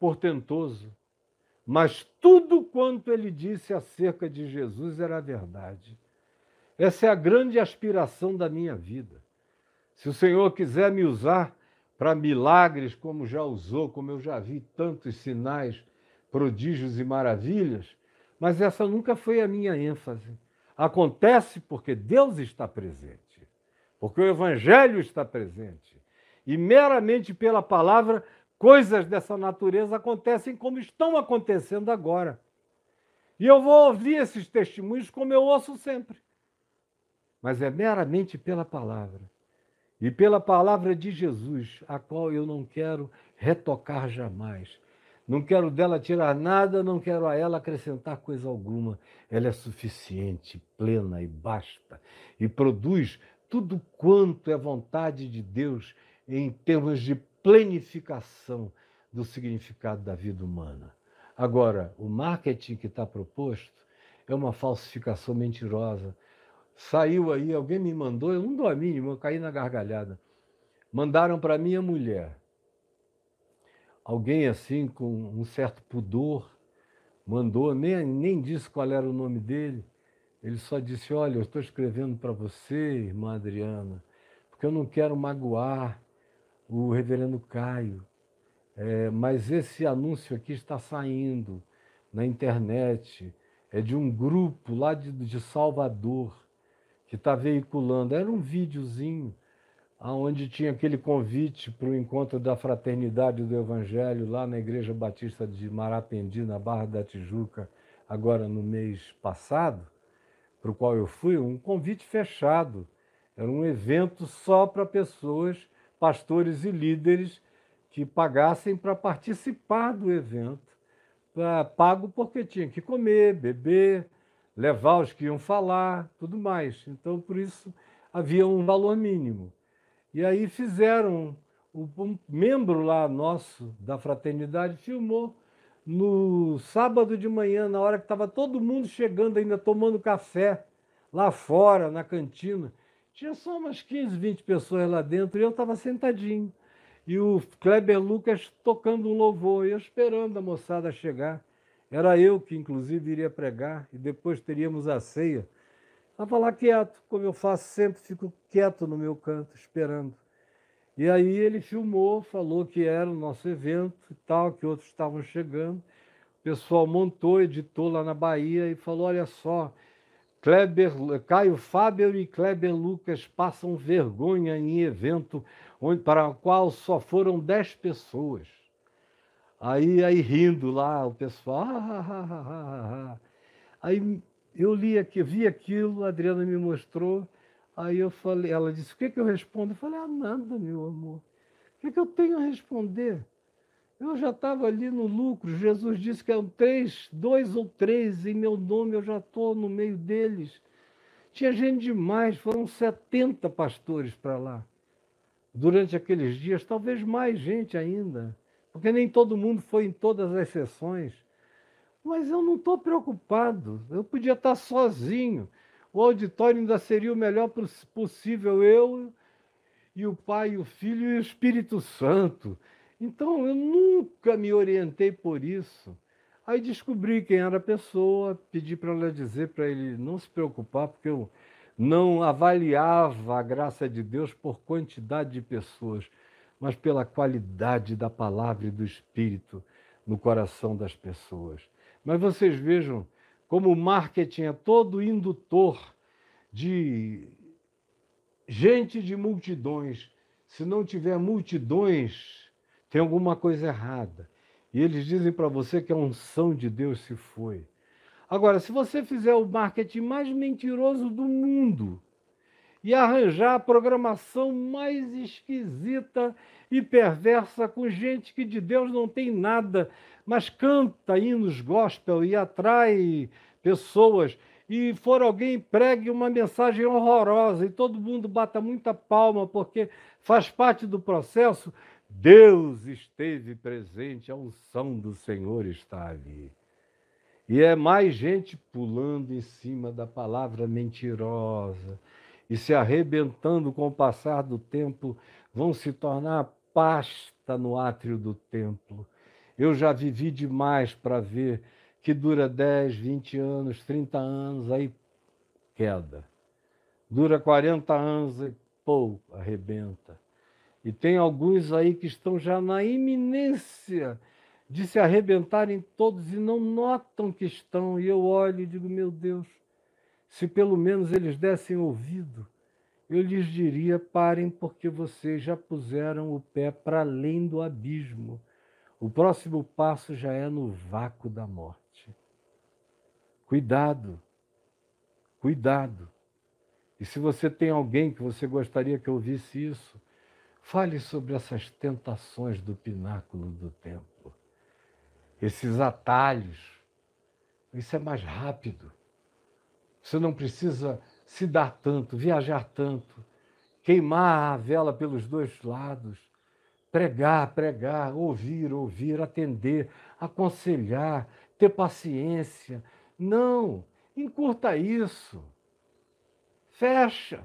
portentoso, mas tudo quanto ele disse acerca de Jesus era verdade. Essa é a grande aspiração da minha vida. Se o Senhor quiser me usar para milagres, como já usou, como eu já vi tantos sinais, prodígios e maravilhas, mas essa nunca foi a minha ênfase. Acontece porque Deus está presente, porque o Evangelho está presente. E meramente pela palavra, coisas dessa natureza acontecem como estão acontecendo agora. E eu vou ouvir esses testemunhos como eu ouço sempre. Mas é meramente pela palavra e pela palavra de Jesus, a qual eu não quero retocar jamais. Não quero dela tirar nada, não quero a ela acrescentar coisa alguma. Ela é suficiente, plena e basta, e produz tudo quanto é vontade de Deus em termos de plenificação do significado da vida humana. Agora, o marketing que está proposto é uma falsificação mentirosa Saiu aí, alguém me mandou, eu não dou a mínima, eu caí na gargalhada. Mandaram para minha mulher. Alguém assim, com um certo pudor, mandou, nem, nem disse qual era o nome dele. Ele só disse: Olha, eu estou escrevendo para você, irmã Adriana, porque eu não quero magoar o reverendo Caio. É, mas esse anúncio aqui está saindo na internet, é de um grupo lá de, de Salvador que está veiculando. Era um videozinho onde tinha aquele convite para o encontro da fraternidade do Evangelho lá na Igreja Batista de Marapendi, na Barra da Tijuca, agora no mês passado, para o qual eu fui, um convite fechado. Era um evento só para pessoas, pastores e líderes que pagassem para participar do evento. Pago porque tinha que comer, beber, levar os que iam falar, tudo mais. Então, por isso, havia um valor mínimo. E aí fizeram, um membro lá nosso da fraternidade filmou no sábado de manhã, na hora que estava todo mundo chegando, ainda tomando café, lá fora, na cantina. Tinha só umas 15, 20 pessoas lá dentro e eu estava sentadinho. E o Kleber Lucas tocando um louvor, e eu esperando a moçada chegar. Era eu que, inclusive, iria pregar e depois teríamos a ceia. Estava lá quieto, como eu faço sempre, fico quieto no meu canto, esperando. E aí ele filmou, falou que era o nosso evento e tal, que outros estavam chegando. O pessoal montou, editou lá na Bahia e falou: olha só, Kleber, Caio Fábio e Kleber Lucas passam vergonha em evento onde, para o qual só foram dez pessoas. Aí, aí rindo lá, o pessoal. Ah, ah, ah, aí eu li aqui, vi aquilo, a Adriana me mostrou. Aí eu falei, ela disse, o que, que eu respondo? Eu falei, ah, nada, meu amor. O que, que eu tenho a responder? Eu já estava ali no lucro. Jesus disse que eram três, dois ou três em meu nome, eu já estou no meio deles. Tinha gente demais, foram 70 pastores para lá. Durante aqueles dias, talvez mais gente ainda, porque nem todo mundo foi em todas as sessões. Mas eu não estou preocupado, eu podia estar sozinho. O auditório ainda seria o melhor possível, eu e o Pai, o Filho e o Espírito Santo. Então eu nunca me orientei por isso. Aí descobri quem era a pessoa, pedi para ela dizer para ele não se preocupar, porque eu não avaliava a graça de Deus por quantidade de pessoas, mas pela qualidade da palavra e do Espírito no coração das pessoas. Mas vocês vejam como o marketing é todo indutor de gente de multidões. Se não tiver multidões, tem alguma coisa errada. E eles dizem para você que a unção de Deus se foi. Agora, se você fizer o marketing mais mentiroso do mundo e arranjar a programação mais esquisita e perversa com gente que de Deus não tem nada, mas canta hinos gospel e atrai pessoas, e for alguém pregue uma mensagem horrorosa e todo mundo bata muita palma porque faz parte do processo, Deus esteve presente, a unção do Senhor está ali. E é mais gente pulando em cima da palavra mentirosa e se arrebentando com o passar do tempo, vão se tornar pasta no átrio do templo. Eu já vivi demais para ver que dura 10, 20 anos, 30 anos, aí queda. Dura 40 anos e pô, arrebenta. E tem alguns aí que estão já na iminência de se arrebentarem todos e não notam que estão. E eu olho e digo, meu Deus, se pelo menos eles dessem ouvido, eu lhes diria: parem, porque vocês já puseram o pé para além do abismo. O próximo passo já é no vácuo da morte. Cuidado, cuidado. E se você tem alguém que você gostaria que ouvisse isso, Fale sobre essas tentações do pináculo do templo, esses atalhos. Isso é mais rápido. Você não precisa se dar tanto, viajar tanto, queimar a vela pelos dois lados, pregar, pregar, ouvir, ouvir, atender, aconselhar, ter paciência. Não, encurta isso. Fecha.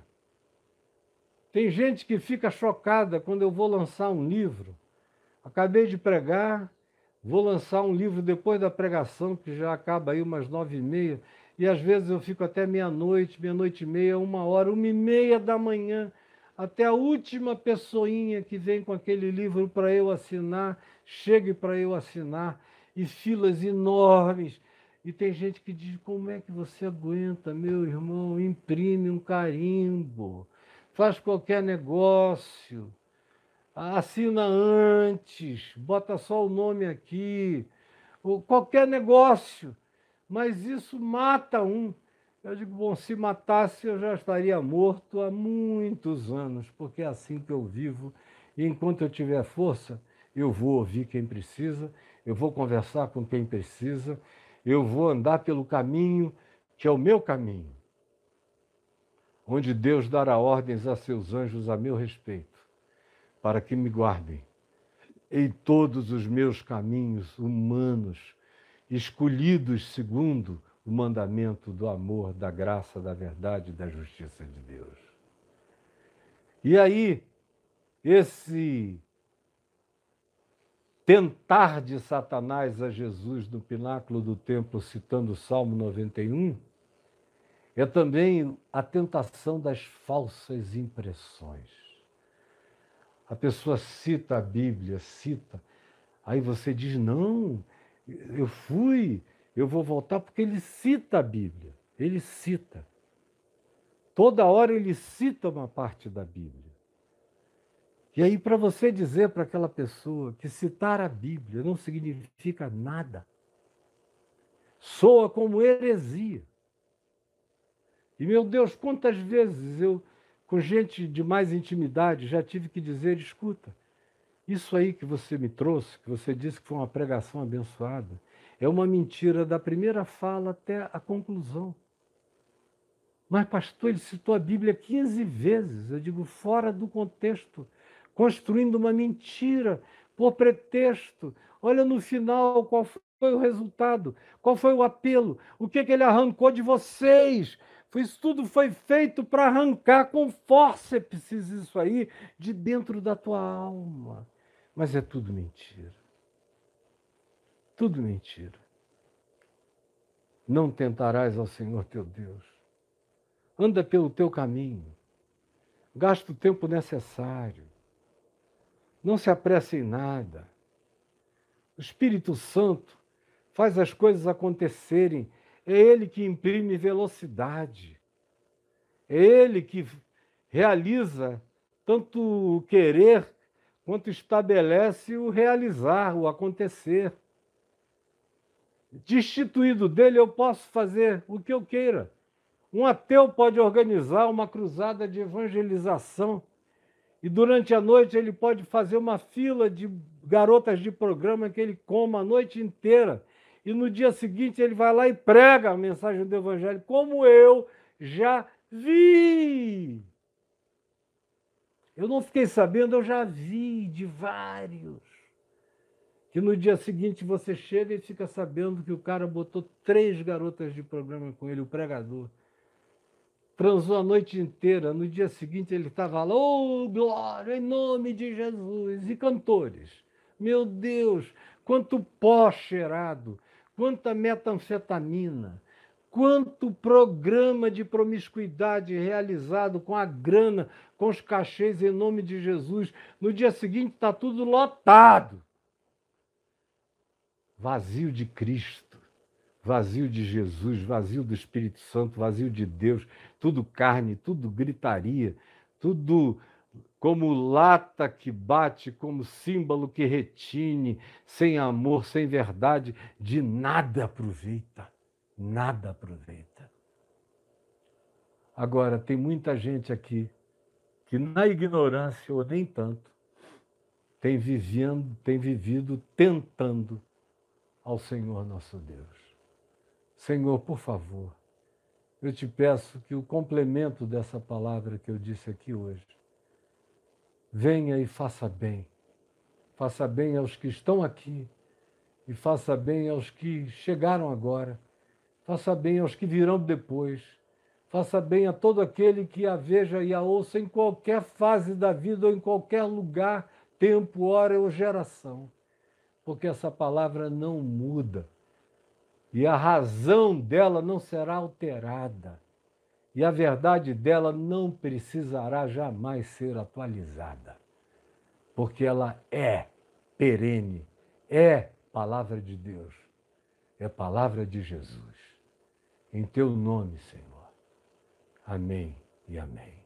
Tem gente que fica chocada quando eu vou lançar um livro. Acabei de pregar, vou lançar um livro depois da pregação, que já acaba aí umas nove e meia, e às vezes eu fico até meia-noite, meia-noite e meia, uma hora, uma e meia da manhã, até a última pessoinha que vem com aquele livro para eu assinar, chegue para eu assinar, e filas enormes. E tem gente que diz: como é que você aguenta, meu irmão? Imprime um carimbo faz qualquer negócio, assina antes, bota só o nome aqui, qualquer negócio, mas isso mata um. Eu digo, bom, se matasse eu já estaria morto há muitos anos, porque é assim que eu vivo, e enquanto eu tiver força, eu vou ouvir quem precisa, eu vou conversar com quem precisa, eu vou andar pelo caminho que é o meu caminho onde Deus dará ordens a seus anjos a meu respeito, para que me guardem em todos os meus caminhos humanos, escolhidos segundo o mandamento do amor, da graça, da verdade e da justiça de Deus. E aí, esse tentar de Satanás a Jesus no pináculo do templo, citando o Salmo 91, é também a tentação das falsas impressões. A pessoa cita a Bíblia, cita, aí você diz: não, eu fui, eu vou voltar, porque ele cita a Bíblia, ele cita. Toda hora ele cita uma parte da Bíblia. E aí, para você dizer para aquela pessoa que citar a Bíblia não significa nada, soa como heresia. E, meu Deus, quantas vezes eu, com gente de mais intimidade, já tive que dizer: escuta, Isso aí que você me trouxe, que você disse que foi uma pregação abençoada, é uma mentira da primeira fala até a conclusão. Mas, pastor, ele citou a Bíblia 15 vezes, eu digo, fora do contexto, construindo uma mentira por pretexto. Olha no final qual foi o resultado, qual foi o apelo, o que, que ele arrancou de vocês. Isso tudo foi feito para arrancar com fórceps isso aí de dentro da tua alma. Mas é tudo mentira. Tudo mentira. Não tentarás ao Senhor teu Deus anda pelo teu caminho, gasta o tempo necessário, não se apresse em nada. O Espírito Santo faz as coisas acontecerem, é Ele que imprime velocidade, é Ele que realiza tanto o querer quanto estabelece o realizar, o acontecer. Destituído dele, eu posso fazer o que eu queira. Um ateu pode organizar uma cruzada de evangelização e durante a noite ele pode fazer uma fila de garotas de programa que ele coma a noite inteira. E no dia seguinte ele vai lá e prega a mensagem do Evangelho, como eu já vi. Eu não fiquei sabendo, eu já vi de vários. Que no dia seguinte você chega e fica sabendo que o cara botou três garotas de programa com ele, o pregador transou a noite inteira. No dia seguinte ele estava lá, oh, glória, em nome de Jesus. E cantores. Meu Deus, quanto pó cheirado, quanta metanfetamina, quanto programa de promiscuidade realizado com a grana, com os cachês em nome de Jesus. No dia seguinte está tudo lotado. Vazio de Cristo vazio de Jesus, vazio do Espírito Santo, vazio de Deus, tudo carne, tudo gritaria, tudo como lata que bate, como símbolo que retine, sem amor, sem verdade, de nada aproveita, nada aproveita. Agora, tem muita gente aqui que, na ignorância ou nem tanto, tem, vivendo, tem vivido tentando ao Senhor nosso Deus. Senhor, por favor, eu te peço que o complemento dessa palavra que eu disse aqui hoje venha e faça bem. Faça bem aos que estão aqui e faça bem aos que chegaram agora. Faça bem aos que virão depois. Faça bem a todo aquele que a veja e a ouça em qualquer fase da vida ou em qualquer lugar, tempo, hora ou geração. Porque essa palavra não muda e a razão dela não será alterada, e a verdade dela não precisará jamais ser atualizada, porque ela é perene, é palavra de Deus, é palavra de Jesus. Em teu nome, Senhor. Amém e amém.